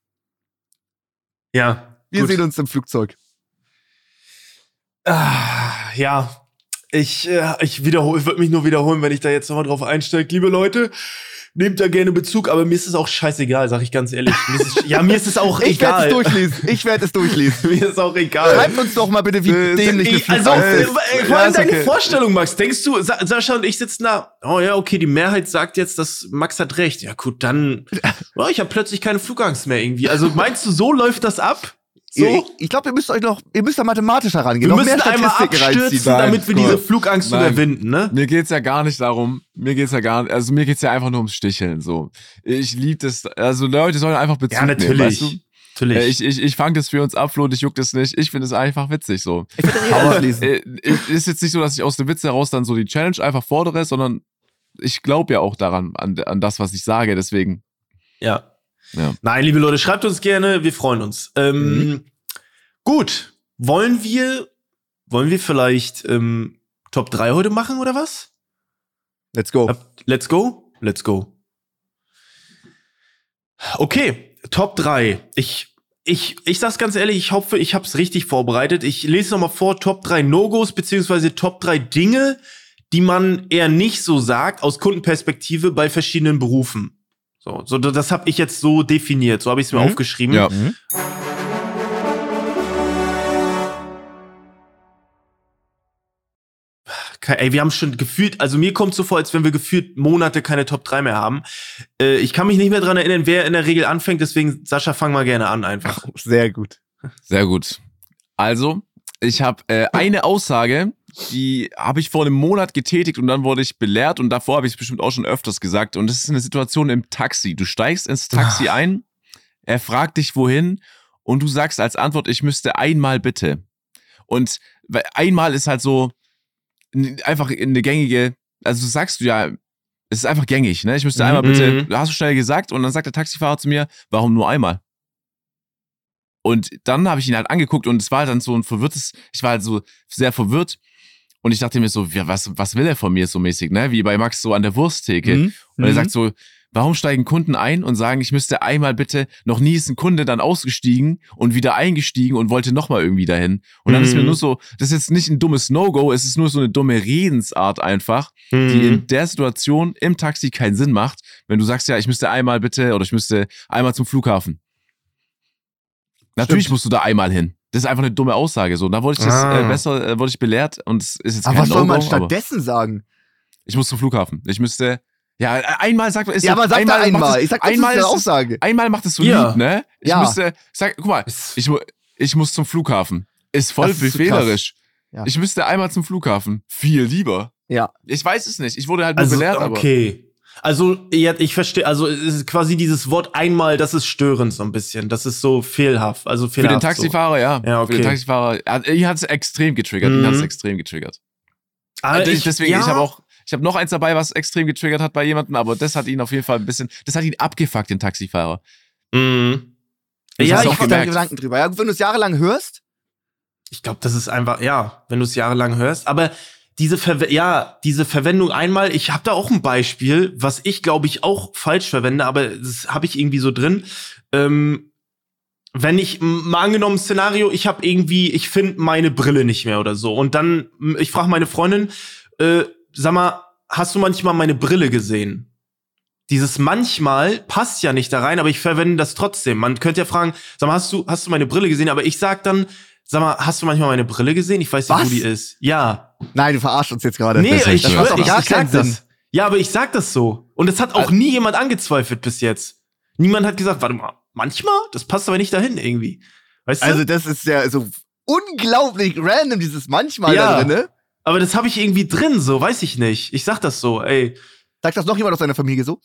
Ja. Wir gut. sehen uns im Flugzeug. Ah, ja, ich, äh, ich wiederhole, würde mich nur wiederholen, wenn ich da jetzt nochmal drauf einsteige. Liebe Leute, nehmt da gerne Bezug, aber mir ist es auch scheißegal, sag ich ganz ehrlich. Mir ist es, ja, mir ist es auch Ich werde egal. es durchlesen. Ich werde es durchlesen. mir ist auch egal. Schreibt uns doch mal bitte, wie Äh, dämlich ich- also, äh, ist. äh, vor Ja, allem ist deine okay. Vorstellung, Max. Denkst du, Sa Sascha und ich sitzen da, oh ja, okay, die Mehrheit sagt jetzt, dass Max hat recht. Ja, gut, dann, oh, ich habe plötzlich keine Flugangst mehr irgendwie. Also meinst du, so läuft das ab? So? Ich, ich glaube, ihr müsst euch noch, ihr müsst da mathematisch herangehen. wir noch müssen einmal abstürzen, Nein, damit wir diese Gott. Flugangst Nein. überwinden, ne? Mir geht's ja gar nicht darum. Mir geht's ja gar nicht, also mir geht's ja einfach nur ums Sticheln, so. Ich lieb das, also Leute sollen einfach Bezug Ja, natürlich. nehmen, weißt Natürlich. du? Äh, Ich, ich, ich fange das für uns ab, Flo, und ich juck das nicht. Ich finde es einfach witzig, so. Ich werde eh Aber alles lesen. ist ist jetzt nicht so, dass ich aus dem Witz heraus dann so die Challenge einfach fordere, sondern ich glaube ja auch daran, an, an das, was ich sage, deswegen. Ja. Ja. Nein, liebe Leute, schreibt uns gerne, wir freuen uns. Ähm, Mhm. Gut, wollen wir, wollen wir vielleicht ähm, Top 3 heute machen oder was? Let's go. Let's go? Let's go. Okay, Top 3. Ich, ich, ich sag's ganz ehrlich, ich hoffe, ich hab's richtig vorbereitet. Ich lese nochmal vor, Top 3 No-Gos, beziehungsweise Top 3 Dinge, die man eher nicht so sagt, aus Kundenperspektive bei verschiedenen Berufen. So, so das habe ich jetzt so definiert, so habe ich es mir Mhm. aufgeschrieben. Ja. Mhm. Ey, wir haben schon gefühlt, also mir kommt so vor, als wenn wir gefühlt Monate keine Top 3 mehr haben. Äh, ich kann mich nicht mehr dran erinnern, wer in der Regel anfängt, deswegen, Sascha, fang mal gerne an einfach. Sehr gut. Sehr gut. Also, ich habe äh, eine Aussage, die habe ich vor einem Monat getätigt und dann wurde ich belehrt und davor habe ich es bestimmt auch schon öfters gesagt. Und das ist eine Situation im Taxi. Du steigst ins Taxi ein, er fragt dich wohin und du sagst als Antwort, ich müsste einmal bitte. Und einmal ist halt so einfach eine gängige, also sagst du ja, es ist einfach gängig, ne? Ich müsste einmal bitte, Mhm. hast du schnell gesagt und dann sagt der Taxifahrer zu mir, warum nur einmal? Und dann habe ich ihn halt angeguckt und es war dann so ein verwirrtes, ich war halt so sehr verwirrt und ich dachte mir so, ja, was, was will er von mir so mäßig, ne? Wie bei Max so an der Wursttheke. Mhm. Und er sagt so, warum steigen Kunden ein und sagen, ich müsste einmal bitte, noch nie ist ein Kunde dann ausgestiegen und wieder eingestiegen und wollte nochmal irgendwie dahin. Und dann ist mir Mhm. nur so, das ist jetzt nicht ein dummes No-Go, es ist nur so eine dumme Redensart einfach, die Mhm. in der Situation im Taxi keinen Sinn macht, wenn du sagst, ja, ich müsste einmal bitte oder ich müsste einmal zum Flughafen. Natürlich Stimmt. musst du da einmal hin. Das ist einfach eine dumme Aussage. So, da wurde ich das Ah. äh, besser, äh, wurde ich belehrt und es ist jetzt Aber kein was soll man aber stattdessen sagen? Ich muss zum Flughafen. Ich müsste, ja, äh, einmal sagt man, ist Ja, aber sag macht einmal. es- Ich sag, das einmal ist eine Aussage. Einmal macht es so Ja. lieb, ne? Ich Ja. müsste, sag, guck mal, ich, ich muss zum Flughafen. Ist voll Das befehlerisch. Ja. Ich müsste einmal zum Flughafen. Viel lieber. Ja. Ich weiß es nicht. Ich wurde halt nur Also, belehrt, aber. okay. Also, ich verstehe, also es ist quasi dieses Wort einmal, das ist störend so ein bisschen. Das ist so fehlhaft. Also Für fehlerhaft den Taxifahrer, ja. Ja, Für den okay. Taxifahrer, er- ihn hat es extrem getriggert. Ihn Mhm. hat es extrem getriggert. So. Aber Äh, Deswegen, ja, ich habe auch, ich habe noch eins dabei, was extrem getriggert hat bei jemandem, aber das hat ihn auf jeden Fall ein bisschen, das hat ihn abgefuckt, den Taxifahrer. Mhm. Das Ja, ich mach da. Gedanken drüber. Ja, wenn du es jahrelang hörst, Ich glaube, das ist einfach, ja, wenn du es jahrelang hörst. Aber diese, Verwe ja, diese Verwendung einmal, ich habe da auch ein Beispiel, was ich glaube ich auch falsch verwende, aber das habe ich irgendwie so drin. Ähm, wenn ich mal angenommen Szenario, ich habe irgendwie, ich finde meine Brille nicht mehr oder so und dann, ich frage meine Freundin, äh, sag mal, hast du manchmal meine Brille gesehen? Dieses manchmal passt ja nicht da rein, aber ich verwende das trotzdem. Man könnte ja fragen, sag mal, hast du, hast du meine Brille gesehen? Aber ich sag dann, sag mal, hast du manchmal meine Brille gesehen? Ich weiß nicht, Was? wo die ist. Ja. Nein, du verarschst uns jetzt gerade. Nee, das ich, schwör, macht doch ich, gar ich sag keinen Sinn. das. Ja, aber ich sag das so. Und es hat auch Also- nie jemand angezweifelt bis jetzt. Niemand hat gesagt, warte mal, manchmal? Das passt aber nicht dahin irgendwie. Weißt du? Also, das ist ja so unglaublich random, dieses manchmal Ja. da drin, ne? aber das habe ich irgendwie drin, so, weiß ich nicht. Ich sag das so, ey. Sagt das noch jemand aus deiner Familie so?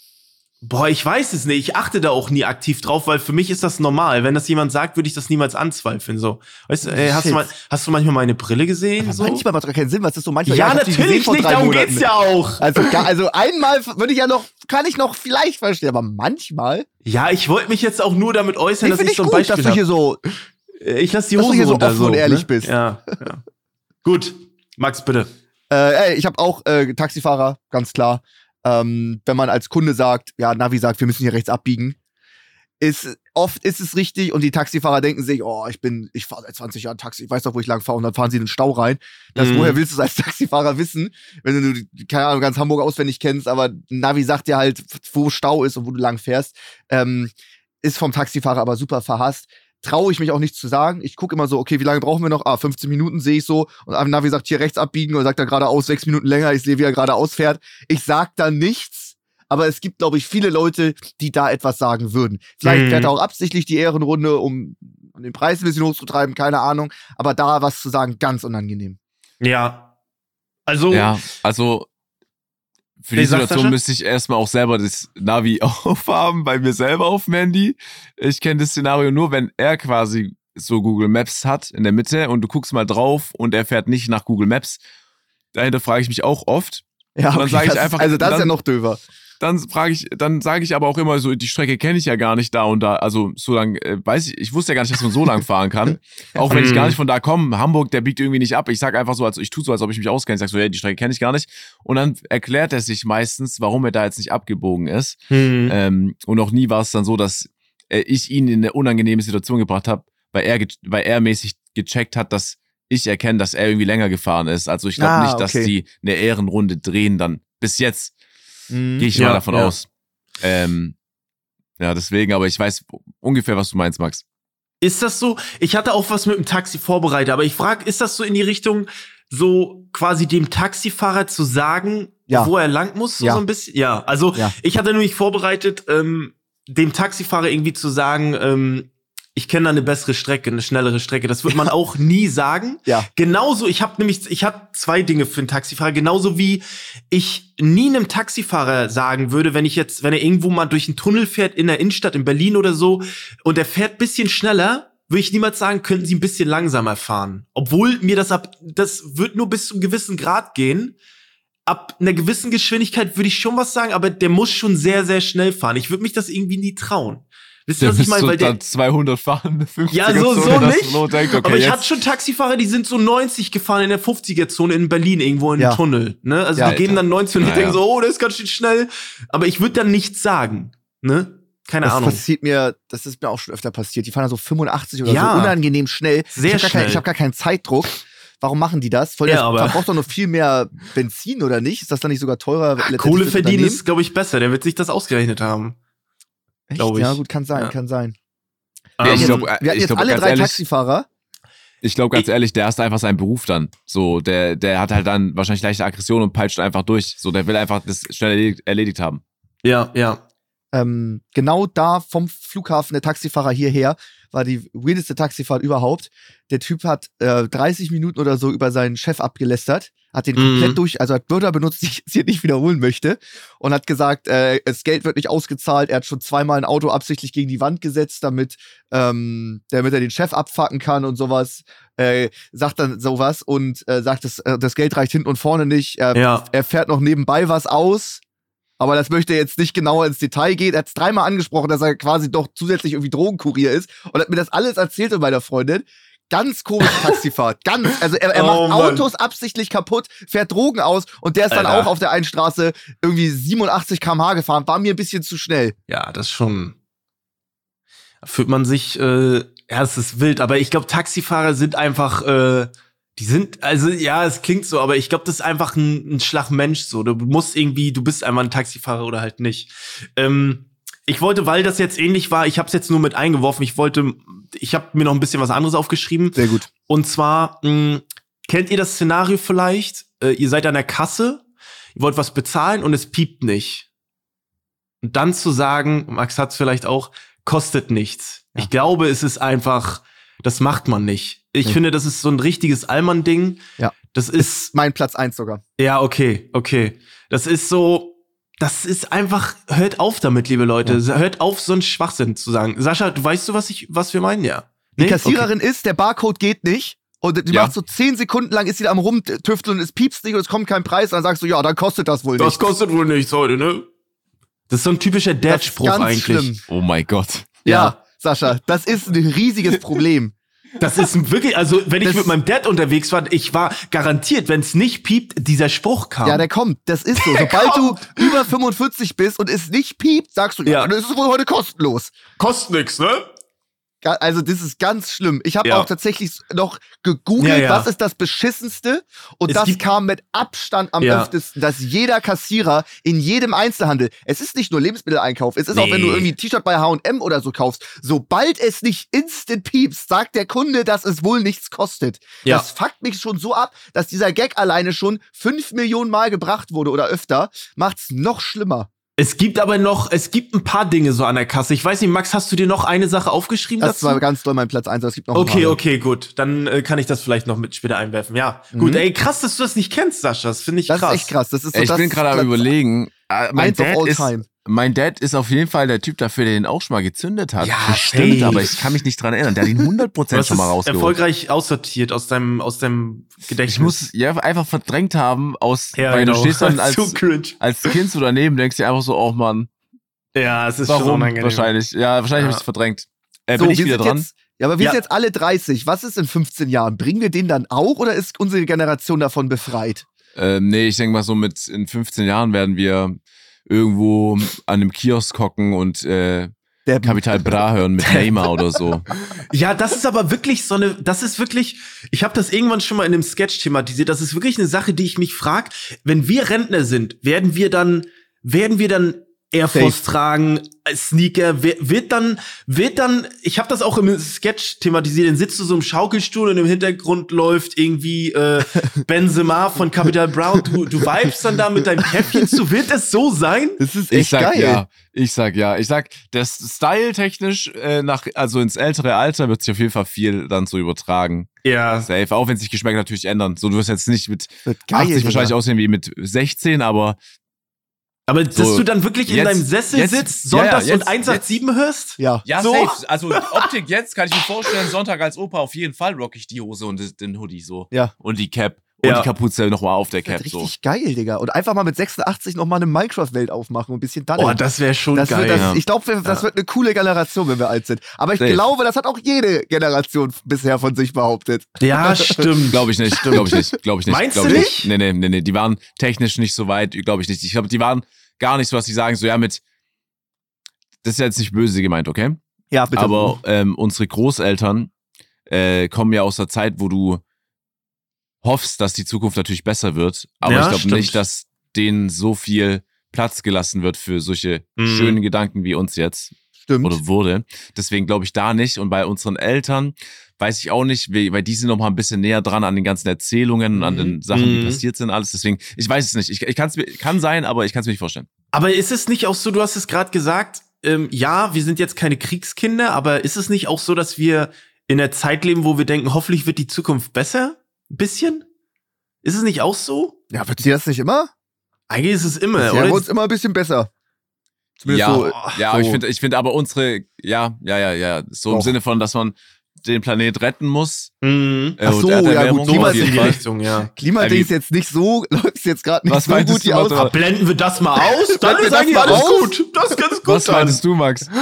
Boah, ich weiß es nicht. Ich achte da auch nie aktiv drauf, weil für mich ist das normal. Wenn das jemand sagt, würde ich das niemals anzweifeln. So, weißt du, ey, hast, du mal, hast du manchmal meine Brille gesehen? So? manchmal macht doch keinen Sinn, was ist so manchmal? ja, ich gesehen natürlich nicht. Darum Monaten. geht's ja auch. Also, also einmal würde ich ja noch, kann ich noch vielleicht verstehen, aber manchmal. Ja, ich wollte mich jetzt auch nur damit äußern, Nee, dass ich ich so ein gut, dass Beispiel du hier so, Ich lass die dass Hose hier so runter. offen und ehrlich bist. Ja, ja. Gut, Max, bitte. äh, ey, ich habe auch äh, Taxifahrer, ganz klar. Ähm, wenn man als Kunde sagt, ja, Navi sagt, wir müssen hier rechts abbiegen, ist oft ist es richtig und die Taxifahrer denken sich, oh, ich bin, ich fahre seit 20 Jahren Taxi, ich weiß doch, wo ich lang fahre und dann fahren sie in den Stau rein. Das, Mhm. woher willst du es als Taxifahrer wissen, wenn du, keine Ahnung, ganz Hamburg auswendig kennst, aber Navi sagt dir halt, wo Stau ist und wo du lang fährst. Ähm, ist vom Taxifahrer aber super verhasst. Traue ich mich auch nicht zu sagen. Ich gucke immer so, okay, wie lange brauchen wir noch? Ah, 15 Minuten sehe ich so. Und am Navi sagt hier rechts abbiegen und sagt da geradeaus sechs Minuten länger. Ich sehe, wie er geradeaus fährt. Ich sag da nichts. Aber es gibt, glaube ich, viele Leute, die da etwas sagen würden. Vielleicht Mhm. fährt er auch absichtlich die Ehrenrunde, um den Preis ein bisschen hochzutreiben, keine Ahnung. Aber da was zu sagen, ganz unangenehm. Ja. Also, Ja, also für die Situation müsste ich erstmal auch selber das Navi aufhaben, bei mir selber auf dem Handy. Ich kenne das Szenario nur, wenn er quasi so Google Maps hat in der Mitte und du guckst mal drauf und er fährt nicht nach Google Maps. Dahinter frage ich mich auch oft. Ja, Und dann sag ich einfach- Also, das ist ja dann- noch döver. Dann frage ich, dann sage ich aber auch immer so, die Strecke kenne ich ja gar nicht da und da. Also so lang, äh, weiß ich, ich wusste ja gar nicht, dass man so lang fahren kann. Auch wenn ich Mhm. gar nicht von da komme. Hamburg, der biegt irgendwie nicht ab. Ich sag einfach so, also ich tue so, als ob ich mich auskenne. Ich sag so, ja, die Strecke kenne ich gar nicht. Und dann erklärt er sich meistens, warum er da jetzt nicht abgebogen ist. hm. Ähm, und auch nie war es dann so, dass äh, ich ihn in eine unangenehme Situation gebracht habe, weil er, weil er mäßig gecheckt hat, dass ich erkenne, dass er irgendwie länger gefahren ist. Also ich glaube Ah, nicht, dass okay. die eine Ehrenrunde drehen dann. Bis jetzt Mhm. gehe ich Ja, mal davon ja. aus. Ähm, ja, deswegen, aber ich weiß ungefähr, was du meinst, Max. Ist das so? Ich hatte auch was mit dem Taxi vorbereitet, aber ich frage, ist das so in die Richtung, so quasi dem Taxifahrer zu sagen, Ja. wo er lang muss, so, Ja. so ein bisschen? Ja, also Ja. ich hatte nämlich vorbereitet, ähm, dem Taxifahrer irgendwie zu sagen, ähm, ich kenne da eine bessere Strecke, eine schnellere Strecke. Das wird man auch nie sagen. Ja. Genauso, ich habe nämlich, ich habe zwei Dinge für einen Taxifahrer. Genauso wie ich nie einem Taxifahrer sagen würde, wenn ich jetzt, wenn er irgendwo mal durch einen Tunnel fährt in der Innenstadt in Berlin oder so und er fährt bisschen schneller, würde ich niemals sagen, könnten Sie ein bisschen langsamer fahren. Obwohl mir das ab, das wird nur bis zu einem gewissen Grad gehen. Ab einer gewissen Geschwindigkeit würde ich schon was sagen, aber der muss schon sehr, sehr schnell fahren. Ich würde mich das irgendwie nie trauen. Wisst ihr, Der was ich bist meine? Weil der, dann 200 fahren, 50er ja, so, so Zone, nicht. denkt, okay, aber ich jetzt- hatte schon Taxifahrer, die sind so 90 gefahren in der 50er-Zone in Berlin, irgendwo in Ja. einem Tunnel. Ne? Also Ja, die geben dann 90 und ich Ja, denke so, oh, das ist ganz schön schnell. Aber ich würde dann nichts sagen. Ne? Keine Das Ahnung. passiert mir, das ist mir auch schon öfter passiert. Die fahren da so 85 oder Ja. so unangenehm schnell. Sehr ich habe gar, kein- schnell. ich hab gar keinen Zeitdruck. Warum machen die das? Voll, Ja, das aber- verbraucht doch noch viel mehr Benzin, oder nicht? Ist das dann nicht sogar teurer? letztendlich Kohle verdienen ist, glaube ich, besser. Der wird sich das ausgerechnet haben. Echt? glaub ich. Ja, gut, kann sein, Ja. kann sein. Ja, ich glaub, wir äh, hatten ich jetzt glaub, alle drei ehrlich- Taxifahrer. Ich glaube ganz Ich- ehrlich, der ist einfach sein Beruf dann. So, der, der hat halt dann wahrscheinlich leichte Aggression und peitscht einfach durch. So, der will einfach das schnell erledigt, erledigt haben. Ja, ja. ähm, genau da vom Flughafen der Taxifahrer hierher war die weirdeste Taxifahrt überhaupt. Der Typ hat äh, 30 Minuten oder so über seinen Chef abgelästert, hat den Mhm. komplett durch, also hat Wörter benutzt, die ich jetzt hier nicht wiederholen möchte und hat gesagt, äh, das Geld wird nicht ausgezahlt. Er hat schon zweimal ein Auto absichtlich gegen die Wand gesetzt, damit, ähm, damit er den Chef abfacken kann und sowas. Äh, sagt dann sowas und äh, sagt, das, äh, das Geld reicht hinten und vorne nicht. Er, Ja. er fährt noch nebenbei was aus. Aber das möchte jetzt nicht genauer ins Detail gehen. Er hat es dreimal angesprochen, dass er quasi doch zusätzlich irgendwie Drogenkurier ist und hat mir das alles erzählt mit meiner Freundin. Ganz komische Taxifahrt. Ganz. Also er, er Oh, macht Mann. Autos absichtlich kaputt, fährt Drogen aus und der ist dann Alter. auch auf der einen Straße irgendwie 87 km/h gefahren. War mir ein bisschen zu schnell. Ja, das schon. Fühlt man sich, äh, ja, es ist wild, aber ich glaube, Taxifahrer sind einfach, äh, die sind, also ja, es klingt so, aber ich glaube, das ist einfach ein, ein Schlagmensch so. Du musst irgendwie, du bist einfach ein Taxifahrer oder halt nicht. Ähm, ich wollte, weil das jetzt ähnlich war, ich habe es jetzt nur mit eingeworfen, ich wollte, ich habe mir noch ein bisschen was anderes aufgeschrieben. Sehr gut. Und zwar, mh, kennt ihr das Szenario vielleicht? Äh, ihr seid an der Kasse, ihr wollt was bezahlen und es piept nicht. Und dann zu sagen, Max hat's vielleicht auch, kostet nichts. Ja. Ich glaube, es ist einfach, das macht man nicht. Ich Nee. finde, das ist so ein richtiges Allmann-Ding. Ja. Das ist, Mein Platz eins sogar. ja, okay, okay. Das ist so, das ist einfach, hört auf damit, liebe Leute. Hört auf, so einen Schwachsinn zu sagen. Sascha, du weißt du, was ich, was wir meinen, ja? Die Nee? Kassiererin ist, der Barcode geht nicht. Und die Ja. macht so 10 Sekunden lang, ist sie da am rumtüfteln und es piepst nicht und es kommt kein Preis. Und dann sagst du, ja, dann kostet das wohl Das nicht. kostet wohl nichts heute, ne? Das ist so ein typischer Das Dad-Spruch eigentlich. schlimm. Oh mein Gott. Ja. Ja. Sascha, das ist ein riesiges Problem. Das ist wirklich, also wenn ich Das- mit meinem Dad unterwegs war, ich war garantiert, wenn es nicht piept, dieser Spruch kam. Ja, der kommt. Das ist so. Sobald du über 45 bist und es nicht piept, sagst du, ja, Ja. das ist wohl heute kostenlos. kostet nichts, ne? Also, das ist ganz schlimm. Ich habe Ja. auch tatsächlich noch gegoogelt, Ja, ja. was ist das Beschissenste? Und Es das kam mit Abstand am öftesten, dass jeder Kassierer in jedem Einzelhandel, es ist nicht nur Lebensmitteleinkauf, es ist auch, wenn du Nee. irgendwie ein T-Shirt bei H&M oder so kaufst, sobald es nicht instant piepst, sagt der Kunde, dass es wohl nichts kostet. Das fuckt mich schon so ab, dass dieser Gag alleine schon fünf Millionen Mal gebracht wurde oder öfter, macht's noch schlimmer. Es gibt aber noch, es gibt ein paar Dinge so an der Kasse. Ich weiß nicht, Max, hast du dir noch eine Sache aufgeschrieben Das dazu? war ganz doll mein Platz 1, aber es gibt noch ein Okay, paar. okay, gut. Dann äh, kann ich das vielleicht noch mit später einwerfen. Ja, gut. Mhm. Ey, krass, dass du das nicht kennst, Sascha. Das finde ich Das krass. ist echt krass. Das ist so Ich das bin gerade am überlegen. äh, Mein Eins of Dad, all ist, time. Mein Dad ist auf jeden Fall der Typ dafür, der den auch schon mal gezündet hat. Ja, Bestimmt, safe. aber ich kann mich nicht dran erinnern. Der hat ihn 100% Du hast schon mal rausgeholt. erfolgreich aussortiert aus deinem, aus deinem Gedächtnis. Ich muss ja einfach verdrängt haben, aus, ja, weil genau. du stehst dann als, als Kind so daneben, denkst dir einfach so, oh Mann, Ja, es ist schon warum? unangenehm. Wahrscheinlich. Ja, wahrscheinlich Ja. habe ich es verdrängt. Äh, So, bin ich wieder dran? Jetzt, ja, aber wir Ja. sind jetzt alle 30. Was ist in 15 Jahren? Bringen wir den dann auch oder ist unsere Generation davon befreit? Ähm, nee, ich denke mal so mit in 15 Jahren werden wir irgendwo an einem Kiosk hocken und äh, Der Kapital Bra hören mit Neymar oder so. Ja, das ist aber wirklich so eine, das ist wirklich, ich habe das irgendwann schon mal in einem Sketch thematisiert, das ist wirklich eine Sache, die ich mich frag, wenn wir Rentner sind, werden wir dann, werden wir dann Air Force Safe. tragen, äh, Sneaker, wird dann, wird dann, ich habe das auch im Sketch thematisiert, dann sitzt du so im Schaukelstuhl und im Hintergrund läuft irgendwie äh, Benzema von Capital Brown, du, du vibest dann da mit deinem Käffchen zu, wird es so sein? das ist Ich echt sag geil. ja. Ich sag ja. Ich sag, das Style-technisch äh, nach, also ins ältere Alter wird sich auf jeden Fall viel dann so übertragen. Ja, Safe. Auch wenn sich Geschmäcker natürlich ändern. So, du wirst jetzt nicht mit geil. 80 wahrscheinlich Digga. aussehen wie mit 16, aber aber dass So, du dann wirklich in jetzt- deinem Sessel jetzt- sitzt, ja, ja, sonntags jetzt- und 187 hörst? Ja. Ja, So. safe. Also Optik jetzt kann ich mir vorstellen, Sonntag als Opa auf jeden Fall rock ich die Hose und den Hoodie so. Ja. und die Cap. Und Ja. die Kapuze nochmal auf der Das Cap. So. richtig geil, Digga. Und einfach mal mit 86 noch mal eine Minecraft-Welt aufmachen und ein bisschen dann. Oh, das wäre schon das geil. wird, das, ja. Ich glaube, das wird eine coole Generation, wenn wir alt sind. Aber ich Safe. glaube, das hat auch jede Generation bisher von sich behauptet. ja, stimmt. Glaube ich nicht, glaube ich nicht, glaube ich nicht. Meinst glaub du ich nicht? Nee, nee, nee, nee, die waren technisch nicht so weit, glaube ich nicht. Ich glaube, die waren gar nicht so, was sie sagen, so ja mit, das ist jetzt nicht böse gemeint, okay? Ja, bitte. Aber ähm, unsere Großeltern äh, kommen ja aus der Zeit, wo du hoffst, dass die Zukunft natürlich besser wird. Aber Ja, ich glaube nicht, dass denen so viel Platz gelassen wird für solche Mhm. schönen Gedanken wie uns jetzt. Stimmt. oder wurde. Deswegen glaube ich da nicht. Und bei unseren Eltern weiß ich auch nicht, weil die sind noch mal ein bisschen näher dran an den ganzen Erzählungen und an den Sachen, die Mhm. passiert sind, alles. Deswegen, ich weiß es nicht. Ich, ich kann's mir, kann sein, aber ich kann es mir nicht vorstellen. Aber ist es nicht auch so, du hast es gerade gesagt, ähm, ja, wir sind jetzt keine Kriegskinder, aber ist es nicht auch so, dass wir in der Zeit leben, wo wir denken, hoffentlich wird die Zukunft besser? Ein bisschen? Ist es nicht auch so? Ja, wird sie das nicht immer? Eigentlich ist es immer, Ja, oder? uns immer ein bisschen besser. Zumindest Ja, so, ja, so. ich finde, ich finde aber unsere, ja, ja, ja, ja, so im Doch. Sinne von, dass man den Planet retten muss. Mhm. äh, Ach so, ja, gut, auf Klima- in jeden die. Richtung, ja. Klimadings jetzt nicht so, läuft jetzt gerade nicht Was so gut die aus. Matthias? Blenden wir das mal aus, dann ist das eigentlich alles aus? gut. Das ist ganz gut. Was dann. meintest du, Max?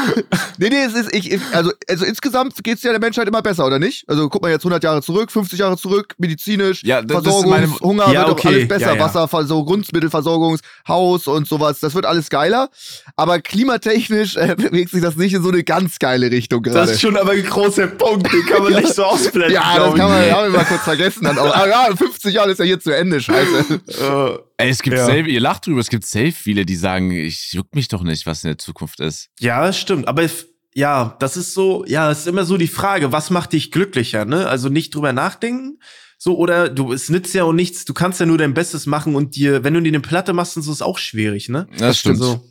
Nee, nee, es ist, ich, also, also insgesamt geht's ja der Menschheit immer besser, oder nicht? Also guck mal jetzt 100 Jahre zurück, 50 Jahre zurück, medizinisch, Ja, das- das ist meine- Hunger Ja, wird okay, alles besser, ja, ja. Wasserversorgung, Grundmittelversorgung, Haus und sowas, das wird alles geiler. Aber klimatechnisch äh, bewegt sich das nicht in so eine ganz geile Richtung Das gerade. ist schon aber ein großer Punkt, den kann man nicht so ausblenden. Ja, das glaub kann man ich. ja haben wir mal kurz vergessen dann auch. Ah, ja, 50 Jahre ist ja hier zu Ende, scheiße. Äh, Ey, es gibt Ja. safe, ihr lacht drüber, es gibt safe viele, die sagen, ich juck mich doch nicht, was in der Zukunft ist. Ja, das stimmt. Aber if- ja, das ist so, ja, es ist immer so die Frage, was macht dich glücklicher, ne? Also nicht drüber nachdenken. So, oder du, es nützt ja auch nichts, du kannst ja nur dein Bestes machen und dir, wenn du dir eine Platte machst und so, ist auch schwierig, ne? Das, stimmt. So.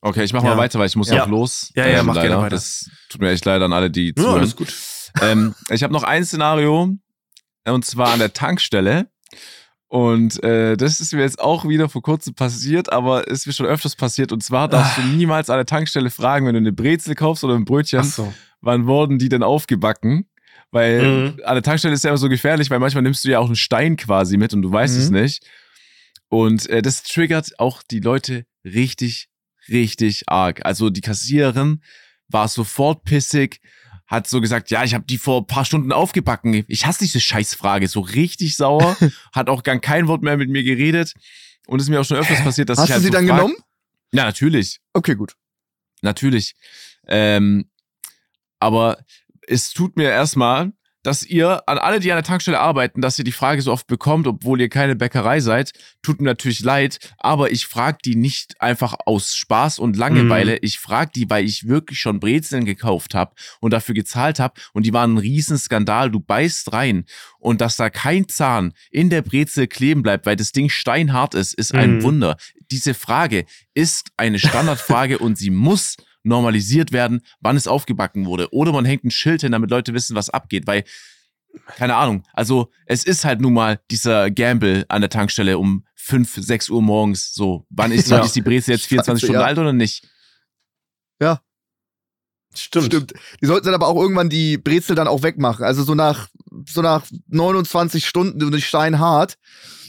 Okay, ich mach Ja. mal weiter, weil ich muss Ja. auch los. Ja, ja, mach leider. gerne weiter. Das tut mir echt leid an alle, die Ja, zuhören. alles gut. Ähm, ich habe noch ein Szenario, und zwar an der Tankstelle. Und äh, das ist mir jetzt auch wieder vor kurzem passiert, aber ist mir schon öfters passiert. Und zwar darfst du niemals an der Tankstelle fragen, wenn du eine Brezel kaufst oder ein Brötchen, so. wann wurden die denn aufgebacken? Weil Mhm. an der Tankstelle ist ja immer so gefährlich, weil manchmal nimmst du ja auch einen Stein quasi mit und du weißt es Mhm. nicht. Und äh, das triggert auch die Leute richtig, richtig arg. Also die Kassiererin war sofort pissig, hat so gesagt, ja, ich habe die vor ein paar Stunden aufgebacken. Ich hasse diese Scheißfrage, so richtig sauer, hat auch gar kein Wort mehr mit mir geredet. Und es ist mir auch schon öfters passiert, dass Hast ich du halt sie so dann frag- genommen? Ja, natürlich. Okay, gut. Natürlich. Ähm, aber es tut mir erstmal, dass ihr an alle, die an der Tankstelle arbeiten, dass ihr die Frage so oft bekommt, obwohl ihr keine Bäckerei seid, tut mir natürlich leid, aber ich frage die nicht einfach aus Spaß und Langeweile. Ich frage die, weil ich wirklich schon Brezeln gekauft habe und dafür gezahlt habe und die waren ein Riesenskandal. Du beißt rein und dass da kein Zahn in der Brezel kleben bleibt, weil das Ding steinhart ist, ist ein Mhm. Wunder. Diese Frage ist eine Standardfrage und sie muss normalisiert werden, wann es aufgebacken wurde. Oder man hängt ein Schild hin, damit Leute wissen, was abgeht, weil, keine Ahnung, also es ist halt nun mal dieser Gamble an der Tankstelle um 5, 6 Uhr morgens, so, wann ist, Ja. ist die Brezel jetzt 24 Scheiße, Stunden ja. alt oder nicht? Stimmt. Stimmt. Die sollten dann aber auch irgendwann die Brezel dann auch wegmachen. Also so nach, so nach 29 Stunden, bist steinhart.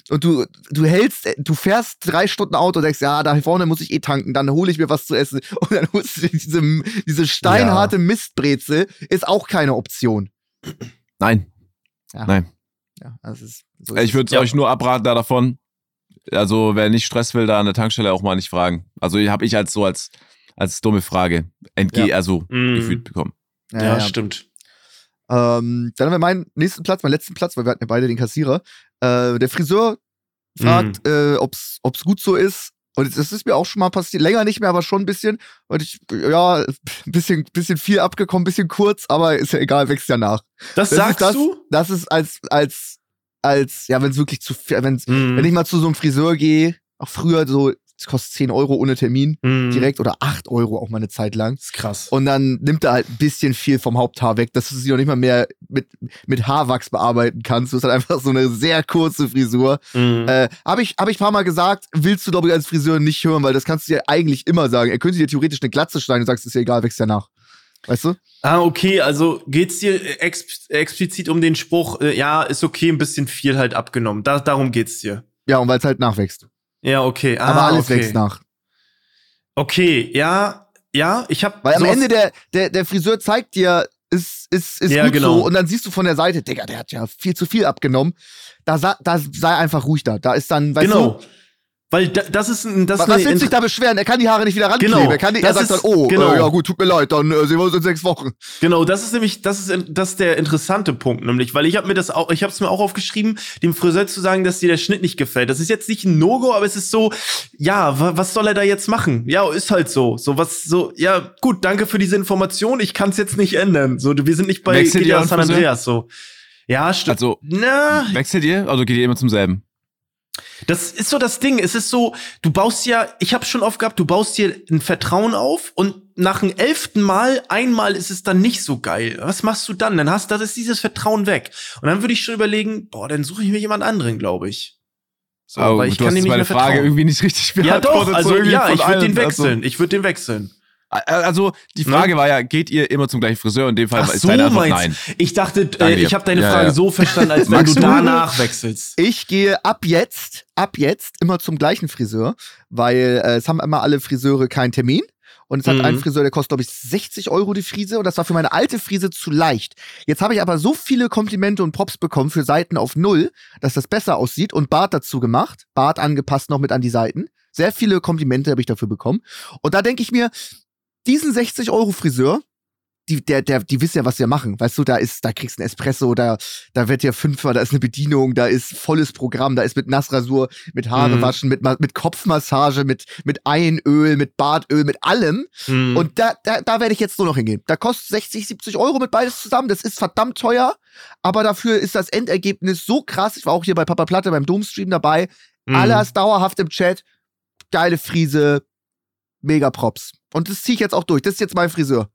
Und du, du hältst, du fährst drei Stunden Auto und denkst, ja, da vorne muss ich eh tanken, dann hole ich mir was zu essen. Und dann holst du diese, diese steinharte Mistbrezel, ist auch keine Option. Nein. Ja. Nein. Ja, das ist, so ist Ich würde Ja. euch nur abraten da davon. Also, wer nicht Stress will, da an der Tankstelle auch mal nicht fragen. Also, habe ich als so als, als dumme Frage entge also Mhm. gefühlt bekommen. es. Ja, stimmt. Ähm, dann haben wir meinen nächsten Platz, meinen letzten Platz, weil wir hatten ja beide den Kassierer. Äh, der Friseur fragt, äh, ob's, ob's gut so ist. Und das ist mir auch schon mal passiert, länger nicht mehr, aber schon ein bisschen. Und ich, ja, ein bisschen, bisschen viel abgekommen, ein bisschen kurz, aber ist ja egal, wächst ja nach. Das, Das sagst das, du? Das ist als, als, als, ja, wenn es wirklich zu viel, wenn's, Mhm. wenn ich mal zu so einem Friseur gehe, auch früher so, es kostet 10 Euro ohne Termin, Mhm. direkt, oder 8 Euro auch mal eine Zeit lang. Das ist krass. Und dann nimmt er halt ein bisschen viel vom Haupthaar weg, dass du sie noch nicht mal mehr mit, mit Haarwachs bearbeiten kannst. Du hast halt einfach so eine sehr kurze Frisur. Mhm. Äh, Habe ich, hab ich ein paar Mal gesagt, willst du, glaube ich, als Friseur nicht hören, weil das kannst du dir eigentlich immer sagen. Er könnte dir theoretisch eine Glatze schneiden und sagst, ist ja egal, wächst ja nach. Weißt du? Ah, okay, also geht's dir ex explizit um den Spruch, äh, ja, ist okay, ein bisschen viel halt abgenommen. Da, darum geht's dir. Ja, und weil es halt nachwächst. Ja, okay. Ah, Aber alles okay. wächst nach. Okay, ja, ja, ich hab Weil am Ende der, der, der Friseur zeigt dir, ist, ist, ist Ja, gut genau. so. Und dann siehst du von der Seite, Digga, der hat ja viel zu viel abgenommen. Da, da sei einfach ruhig da. Da ist dann, weißt Genau. du, Weil da, das ist ein, das Was, ist was willst du dich da beschweren? Er kann die Haare nicht wieder rankleben. Genau, er, kann nicht, das er sagt ist- dann, oh, genau. äh, ja gut, tut mir leid, dann äh, sehen wir uns in sechs Wochen. Genau, das ist nämlich, das ist, das ist der interessante Punkt, nämlich, weil ich habe mir das auch, ich habe es mir auch aufgeschrieben, dem Friseur zu sagen, dass dir der Schnitt nicht gefällt. Das ist jetzt nicht ein No-Go, aber es ist so, ja, wa, was soll er da jetzt machen? Ja, ist halt so, so was, so, ja, gut, danke für diese Information, ich kann es jetzt nicht ändern. So, wir sind nicht bei GTA an San? Andreas, so. Ja, stimmt. Also, Na, wechselt ihr? Also geht ihr immer zum selben? Das ist so das Ding. Es ist so, du baust ja, ich habe schon oft gehabt, du baust dir ein Vertrauen auf und nach dem elften Mal, einmal ist es dann nicht so geil. Was machst du dann? Dann hast, das ist dieses Vertrauen weg. Und dann würde ich schon überlegen, boah, dann suche ich mir jemand anderen, glaube ich. So, Oh, weil ich du kann hast meine Frage vertrauen. irgendwie nicht richtig Ja, doch, beantwortet, so also ja, ich würde den allen. Also- wechseln. Ich würde den wechseln. Also, die Frage war ja, geht ihr immer zum gleichen Friseur? In dem Fall Ach ist so, deine Antwort meinst nein. Ich dachte, äh, ich habe deine Ja, Frage ja. so verstanden, als wenn du du- danach wechselst. Ich gehe ab jetzt, ab jetzt immer zum gleichen Friseur, weil äh, es haben immer alle Friseure keinen Termin. Und es hat Mhm. einen Friseur, der kostet, glaube ich, 60 Euro die Frise. Und das war für meine alte Frise zu leicht. Jetzt habe ich aber so viele Komplimente und Props bekommen für Seiten auf Null, dass das besser aussieht und Bart dazu gemacht. Bart angepasst noch mit an die Seiten. Sehr viele Komplimente habe ich dafür bekommen. Und da denke ich mir, diesen 60 Euro Friseur, die, der, der, die wissen ja, was sie machen. Weißt du, da ist, da kriegst du ein Espresso, da, da wird dir fünfmal, da ist eine Bedienung, da ist volles Programm, da ist mit Nassrasur, mit Haare Mhm. waschen, mit, mit Kopfmassage, mit, mit Einöl, mit Bartöl, mit allem. Hm. Und da, da, da werde ich jetzt nur noch hingehen. Da kostet 60, 70 Euro mit beides zusammen. Das ist verdammt teuer. Aber dafür ist das Endergebnis so krass. Ich war auch hier bei Papa Platte beim Domstream dabei. Hm. Alles dauerhaft im Chat. Geile Frise. Mega Props. Und das ziehe ich jetzt auch durch. Das ist jetzt mein Friseur.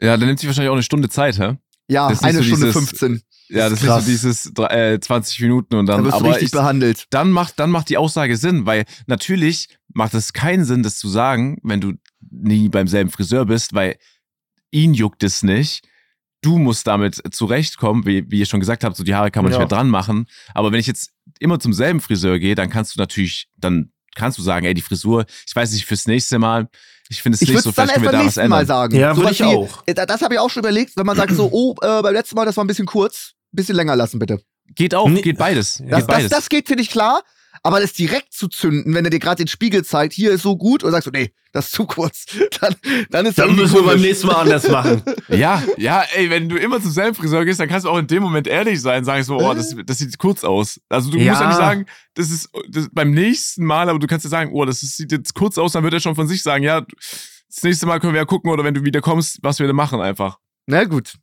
Ja, dann nimmt sich wahrscheinlich auch eine Stunde Zeit, hä? Ja, Das eine Stunde dieses- 15. Ja, das ist so dieses äh, 20 Minuten und Da dann, wirst du richtig ich, behandelt. dann macht, dann macht die Aussage Sinn, weil natürlich macht es keinen Sinn, das zu sagen, wenn du nie beim selben Friseur bist, weil ihn juckt es nicht. Du musst damit zurechtkommen, wie, wie ihr schon gesagt habt, so die Haare kann man Ja. nicht mehr dran machen. Aber wenn ich jetzt immer zum selben Friseur gehe, dann kannst du natürlich, dann kannst du sagen, ey, die Frisur, ich weiß nicht, fürs nächste Mal, ich finde es Ich nicht würde so, es dann vielleicht erst können wir beim da was nächsten Mal ändern. sagen. Ja, würde ich wie- auch. äh, Das habe ich auch schon überlegt, wenn man sagt so, oh, äh, beim letzten Mal, das war ein bisschen kurz. Bisschen länger lassen, bitte. Geht auch, Nee. geht beides. Das- geht das, beides. das geht, finde ich, klar. Aber das direkt zu zünden, wenn er dir gerade den Spiegel zeigt, hier ist so gut, und sagst du, nee, das ist zu kurz, dann, dann ist Dann müssen wir beim nächsten Mal anders machen. Ja, ja, ey, wenn du immer zum selben Friseur gehst, dann kannst du auch in dem Moment ehrlich sein, sagen so, oh, das, das sieht kurz aus. Also du Ja. musst ja nicht sagen, das ist das, beim nächsten Mal, aber du kannst ja sagen, oh, das ist, sieht jetzt kurz aus, dann wird er schon von sich sagen, ja, das nächste Mal können wir ja gucken oder wenn du wieder kommst, was wir da machen einfach. Na gut.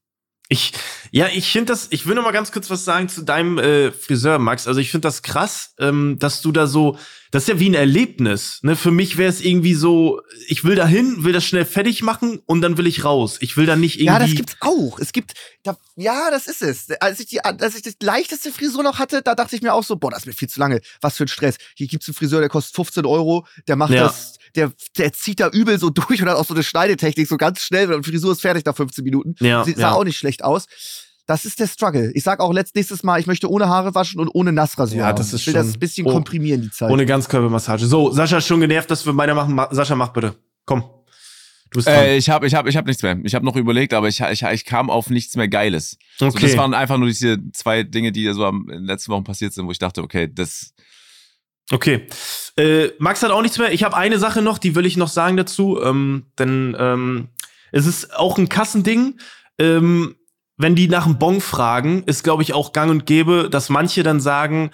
Ich, ja, ich finde das, ich will noch mal ganz kurz was sagen zu deinem äh, Friseur, Max. Also ich finde das krass, ähm, dass du da so, das ist ja wie ein Erlebnis. Ne? Für mich wäre es irgendwie so, ich will da hin, will das schnell fertig machen und dann will ich raus. Ich will da nicht irgendwie. Ja, das gibt's auch. Es gibt, da, ja, das ist es. Als ich, die, als ich das leichteste Frisur noch hatte, da dachte ich mir auch so, boah, das ist mir viel zu lange. Was für ein Stress. Hier gibt's einen Friseur, der kostet 15 Euro, der macht Ja. das, der, der zieht da übel so durch und hat auch so eine Schneidetechnik, so ganz schnell, und die Frisur ist fertig nach 15 Minuten. Ja, Sieht, sah ja. auch nicht schlecht aus. Das ist der Struggle. Ich sag auch letzt, nächstes Mal, ich möchte ohne Haare waschen und ohne Nassrasur. Ja, das ist ich will schon- das ein bisschen oh. komprimieren, die Zeit. Ohne Ganzkörpermassage. So, Sascha ist schon genervt, dass wir weitermachen. Ma Sascha, mach bitte. Komm. Du bist dran. Äh, ich habe ich hab, ich hab nichts mehr. Ich habe noch überlegt, aber ich, ich, ich kam auf nichts mehr Geiles. So, okay. das waren einfach nur diese zwei Dinge, die so am, in den letzten Wochen passiert sind, wo ich dachte, okay, das, Okay. Äh, Max hat auch nichts mehr. Ich habe eine Sache noch, die will ich noch sagen dazu. Ähm, denn ähm, es ist auch ein Kassending. Ähm, wenn die nach dem Bon fragen, ist, glaube ich, auch gang und gäbe, dass manche dann sagen,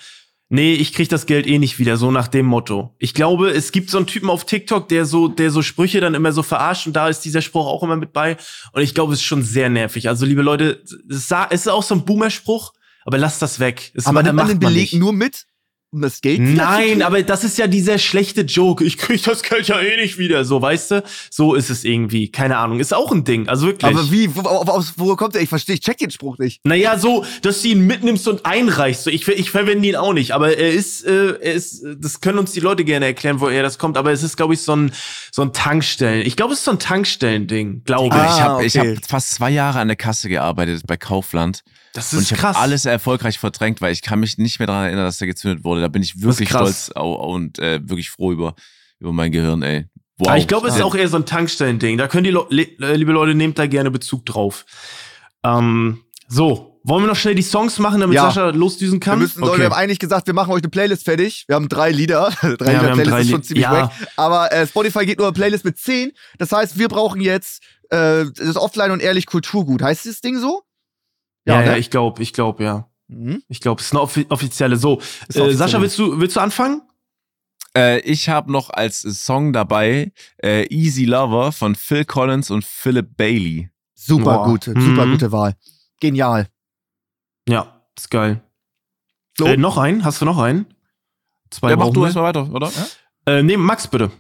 nee, ich krieg das Geld eh nicht wieder, so nach dem Motto. Ich glaube, es gibt so einen Typen auf TikTok, der so, der so Sprüche dann immer so verarscht und da ist dieser Spruch auch immer mit bei. Und ich glaube, es ist schon sehr nervig. Also, liebe Leute, es ist auch so ein Boomer-Spruch, aber lasst das weg. Es aber nimmt man den Beleg nicht. nur mit, um das Geld Nein, aber das ist ja dieser schlechte Joke. Ich krieg das Geld ja eh nicht wieder. So, weißt du? So ist es irgendwie. Keine Ahnung. Ist auch ein Ding. Also wirklich. Aber wie, wo, wo, wo kommt der? Ich verstehe, ich check den Spruch nicht. Naja, so, dass du ihn mitnimmst und einreichst. So, ich, ich verwende ihn auch nicht. Aber er ist, äh, er ist, das können uns die Leute gerne erklären, woher das kommt. Aber es ist, glaube ich, so ein, so ein Tankstellen. Ich glaube, es ist so ein Tankstellen-Ding, glaube Ah, ich. ich habe ich okay. hab fast zwei Jahre an der Kasse gearbeitet bei Kaufland. Das Und ist ich krass. habe alles erfolgreich verdrängt, weil ich kann mich nicht mehr daran erinnern, dass der gezündet wurde. Da bin ich wirklich stolz und äh, wirklich froh über, über mein Gehirn, ey. Wow. Aber ich glaube, es ist Ja. auch eher so ein Tankstellen-Ding. Da können die, Le Le liebe Leute, nehmt da gerne Bezug drauf. Ähm, so. wollen wir noch schnell die Songs machen, damit Ja. Sascha losdüsen Wir, kann? müssen, Leute, wir haben eigentlich gesagt, wir machen euch eine Playlist fertig. Wir haben drei Lieder. drei Ja, Lieder wir haben Playlist drei ist schon ziemlich ja. wack. Aber äh, Spotify geht nur eine Playlist mit zehn. Das heißt, wir brauchen jetzt äh, das Offline und ehrlich Kulturgut. Heißt das Ding so? ja, ja, ne? ich glaube, ich glaube, ja. Mhm. Ich glaube, es ist eine offi offizielle. So, äh, offiziell. Sascha, willst du, willst du anfangen? Äh, ich habe noch als Song dabei äh, Easy Lover von Phil Collins und Philip Bailey. Super Boah. gute, super Mhm. gute Wahl. Genial. Ja, ist geil. Flo? Äh, noch einen? Hast du noch einen? Zwei Ja, mach du wir. erstmal weiter, oder? Äh, nee, Max, bitte.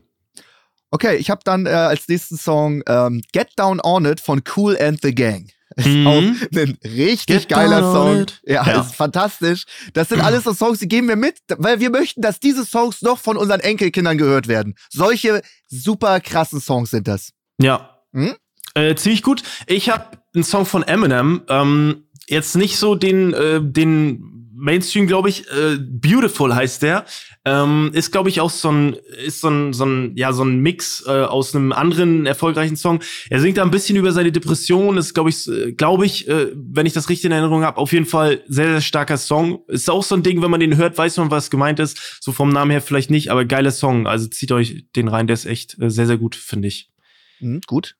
Okay, ich habe dann äh, als nächsten Song ähm, Get Down On It von Cool and the Gang. Ist Mhm. auch ein richtig Get geiler Song. Ja, Ja. ist fantastisch. Das sind alles so Songs, die geben wir mit, weil wir möchten, dass diese Songs noch von unseren Enkelkindern gehört werden. Solche super krassen Songs sind das. Ja. Hm? Äh, ziemlich gut. Ich habe einen Song von Eminem. Ähm, jetzt nicht so den, äh, den Mainstream, glaube ich. Äh, Beautiful heißt der. Ähm, ist, glaube ich, auch so ein, ist so ein, so ein, ja, so ein Mix äh, aus einem anderen erfolgreichen Song. Er singt da ein bisschen über seine Depression. Ist, glaube ich, äh, glaube ich, äh, wenn ich das richtig in Erinnerung habe, auf jeden Fall sehr, sehr starker Song. Ist auch so ein Ding, wenn man den hört, weiß man, was gemeint ist. So vom Namen her vielleicht nicht, aber geiler Song. Also zieht euch den rein, der ist echt äh, sehr, sehr gut, finde ich. Mhm, gut.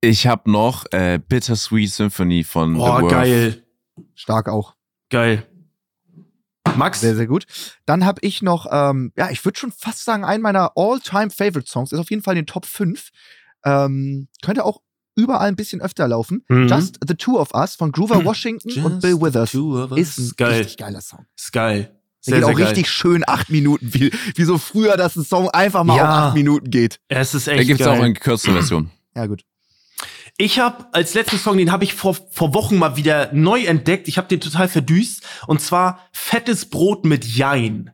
Ich habe noch äh, Bittersweet Symphony von The Oh, Worth. geil. Stark auch. Geil. Max? Sehr, sehr gut. Dann habe ich noch, ähm, ja, ich würde schon fast sagen, einen meiner All-Time-Favorite-Songs ist auf jeden Fall in den Top 5. Ähm, könnte auch überall ein bisschen öfter laufen. Mhm. Just the Two of Us von Groover Washington und Bill Withers. Ist ein geil. richtig geiler Song. Ist geil. Der Sehr, geht sehr auch geil. richtig schön acht Minuten, wie, wie so früher, dass ein Song einfach mal Ja. auf acht Minuten geht. Es ist Da echt gibt es auch eine gekürzte Version. Ja, gut. Ich habe als letzten Song, den habe ich vor, vor Wochen mal wieder neu entdeckt. Ich habe den total verdüst. Und zwar Fettes Brot mit Jein.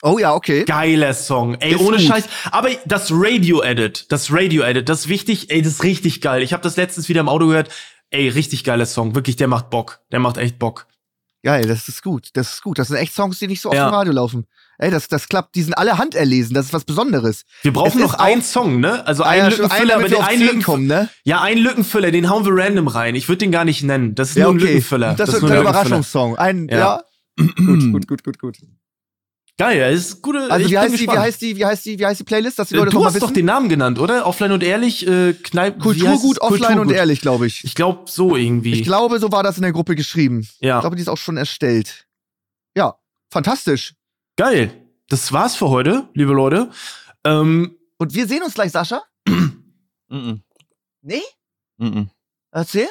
Oh ja, okay. Geiler Song. Ey, Ist ohne gut. Scheiß. Aber das Radio-Edit, das Radio-Edit, das ist wichtig. Ey, das ist richtig geil. Ich habe das letztens wieder im Auto gehört. Ey, richtig geiler Song. Wirklich, der macht Bock. Der macht echt Bock. Geil, das ist gut. Das ist gut. Das sind echt Songs, die nicht so oft Ja. im Radio laufen. Ey, das, das klappt. Die sind alle handerlesen. Das ist was Besonderes. Wir brauchen Es noch ist einen Song, ne? Also Ah einen ja, Lückenfüller, aber den wir auf einen 10 Lücken, kommen, ne? Ja, einen Lückenfüller, den hauen wir random rein. Ich würde den gar nicht nennen. Das ist Ja, nur ein okay. Lückenfüller. Das, ist wird nur ein. Überraschungssong. Ein, ja. Ja. gut, gut, gut, gut, gut. Geil, das ist gute. Also ich wie heißt, die, wie heißt die, wie heißt die, wie heißt die Playlist, dass die Äh, Leute Du hast doch den Namen genannt, oder? Offline und ehrlich, äh, heißt Kulturgut, offline und Kulturgut. ehrlich, glaube ich. Ich glaube so irgendwie. Ich glaube, so war das in der Gruppe geschrieben. Ich ja. glaube, die ist auch schon erstellt. Ja, fantastisch. Geil. Das war's für heute, liebe Leute. Ähm, Und wir sehen uns gleich, Sascha. Mhm. Nee? Mhm. Erzähl.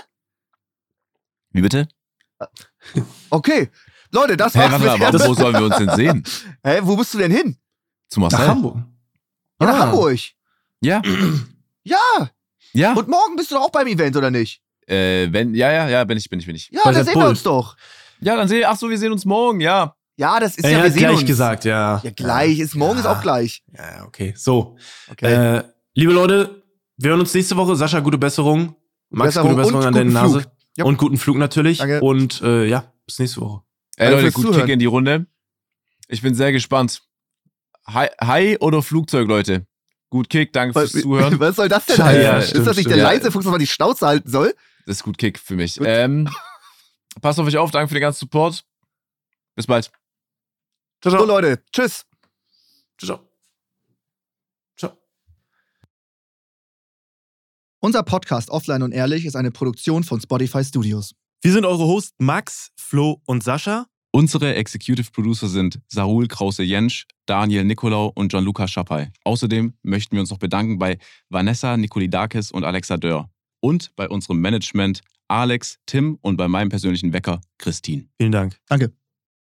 Wie bitte? Okay. Leute, das Hä, war's. warte aber wo sollen wir uns denn sehen? Hä, wo bist du denn hin? Zu nach Marcel? Hamburg. Ja, nach Ah. Hamburg. Ja. Ja. Ja. Und morgen bist du doch auch beim Event, oder nicht? Äh, wenn, ja, ja, ja, bin ich, bin ich, bin ich. Ja, Bei da Red sehen Bull. wir uns doch. Ja, dann sehe ach so, wir sehen uns morgen, ja. Ja, das ist Er ja, wir hat sehen gleich uns. gesagt, ja. Ja, gleich. Ist, morgen ist Ja. auch gleich. Ja, ja, okay. So. Okay. Äh, liebe Leute, wir hören uns nächste Woche. Sascha, gute Besserung. Max, Besserung gute Besserung an deine guten Nase. Ja. Und guten Flug natürlich. Danke. Und äh, ja, bis nächste Woche. Ey, Danke Leute, fürs gut Zuhören. Kick in die Runde. Ich bin sehr gespannt. Hai, Hai oder Flugzeug, Leute? Gut Kick, danke fürs Was, Zuhören. was soll das denn Ja, heißen? ja, ist stimmt, das nicht stimmt. der Ja. leise Fuchs, dass man die Schnauze halten soll? Das ist gut Kick für mich. Ähm, passt auf euch auf, danke für den ganzen Support. Bis bald. Ciao, So, ciao. Leute. Tschüss. ciao. Ciao. Unser Podcast Offline und Ehrlich ist eine Produktion von Spotify Studios. Wir sind eure Hosts Max, Flo und Sascha. Unsere Executive Producer sind Sarul Krause-Jensch, Daniel Nicolau und Gianluca Schappay. Außerdem möchten wir uns noch bedanken bei Vanessa Nikolidakis und Alexa Dörr und bei unserem Management Alex, Tim und bei meinem persönlichen Wecker Christine. Vielen Dank. Danke.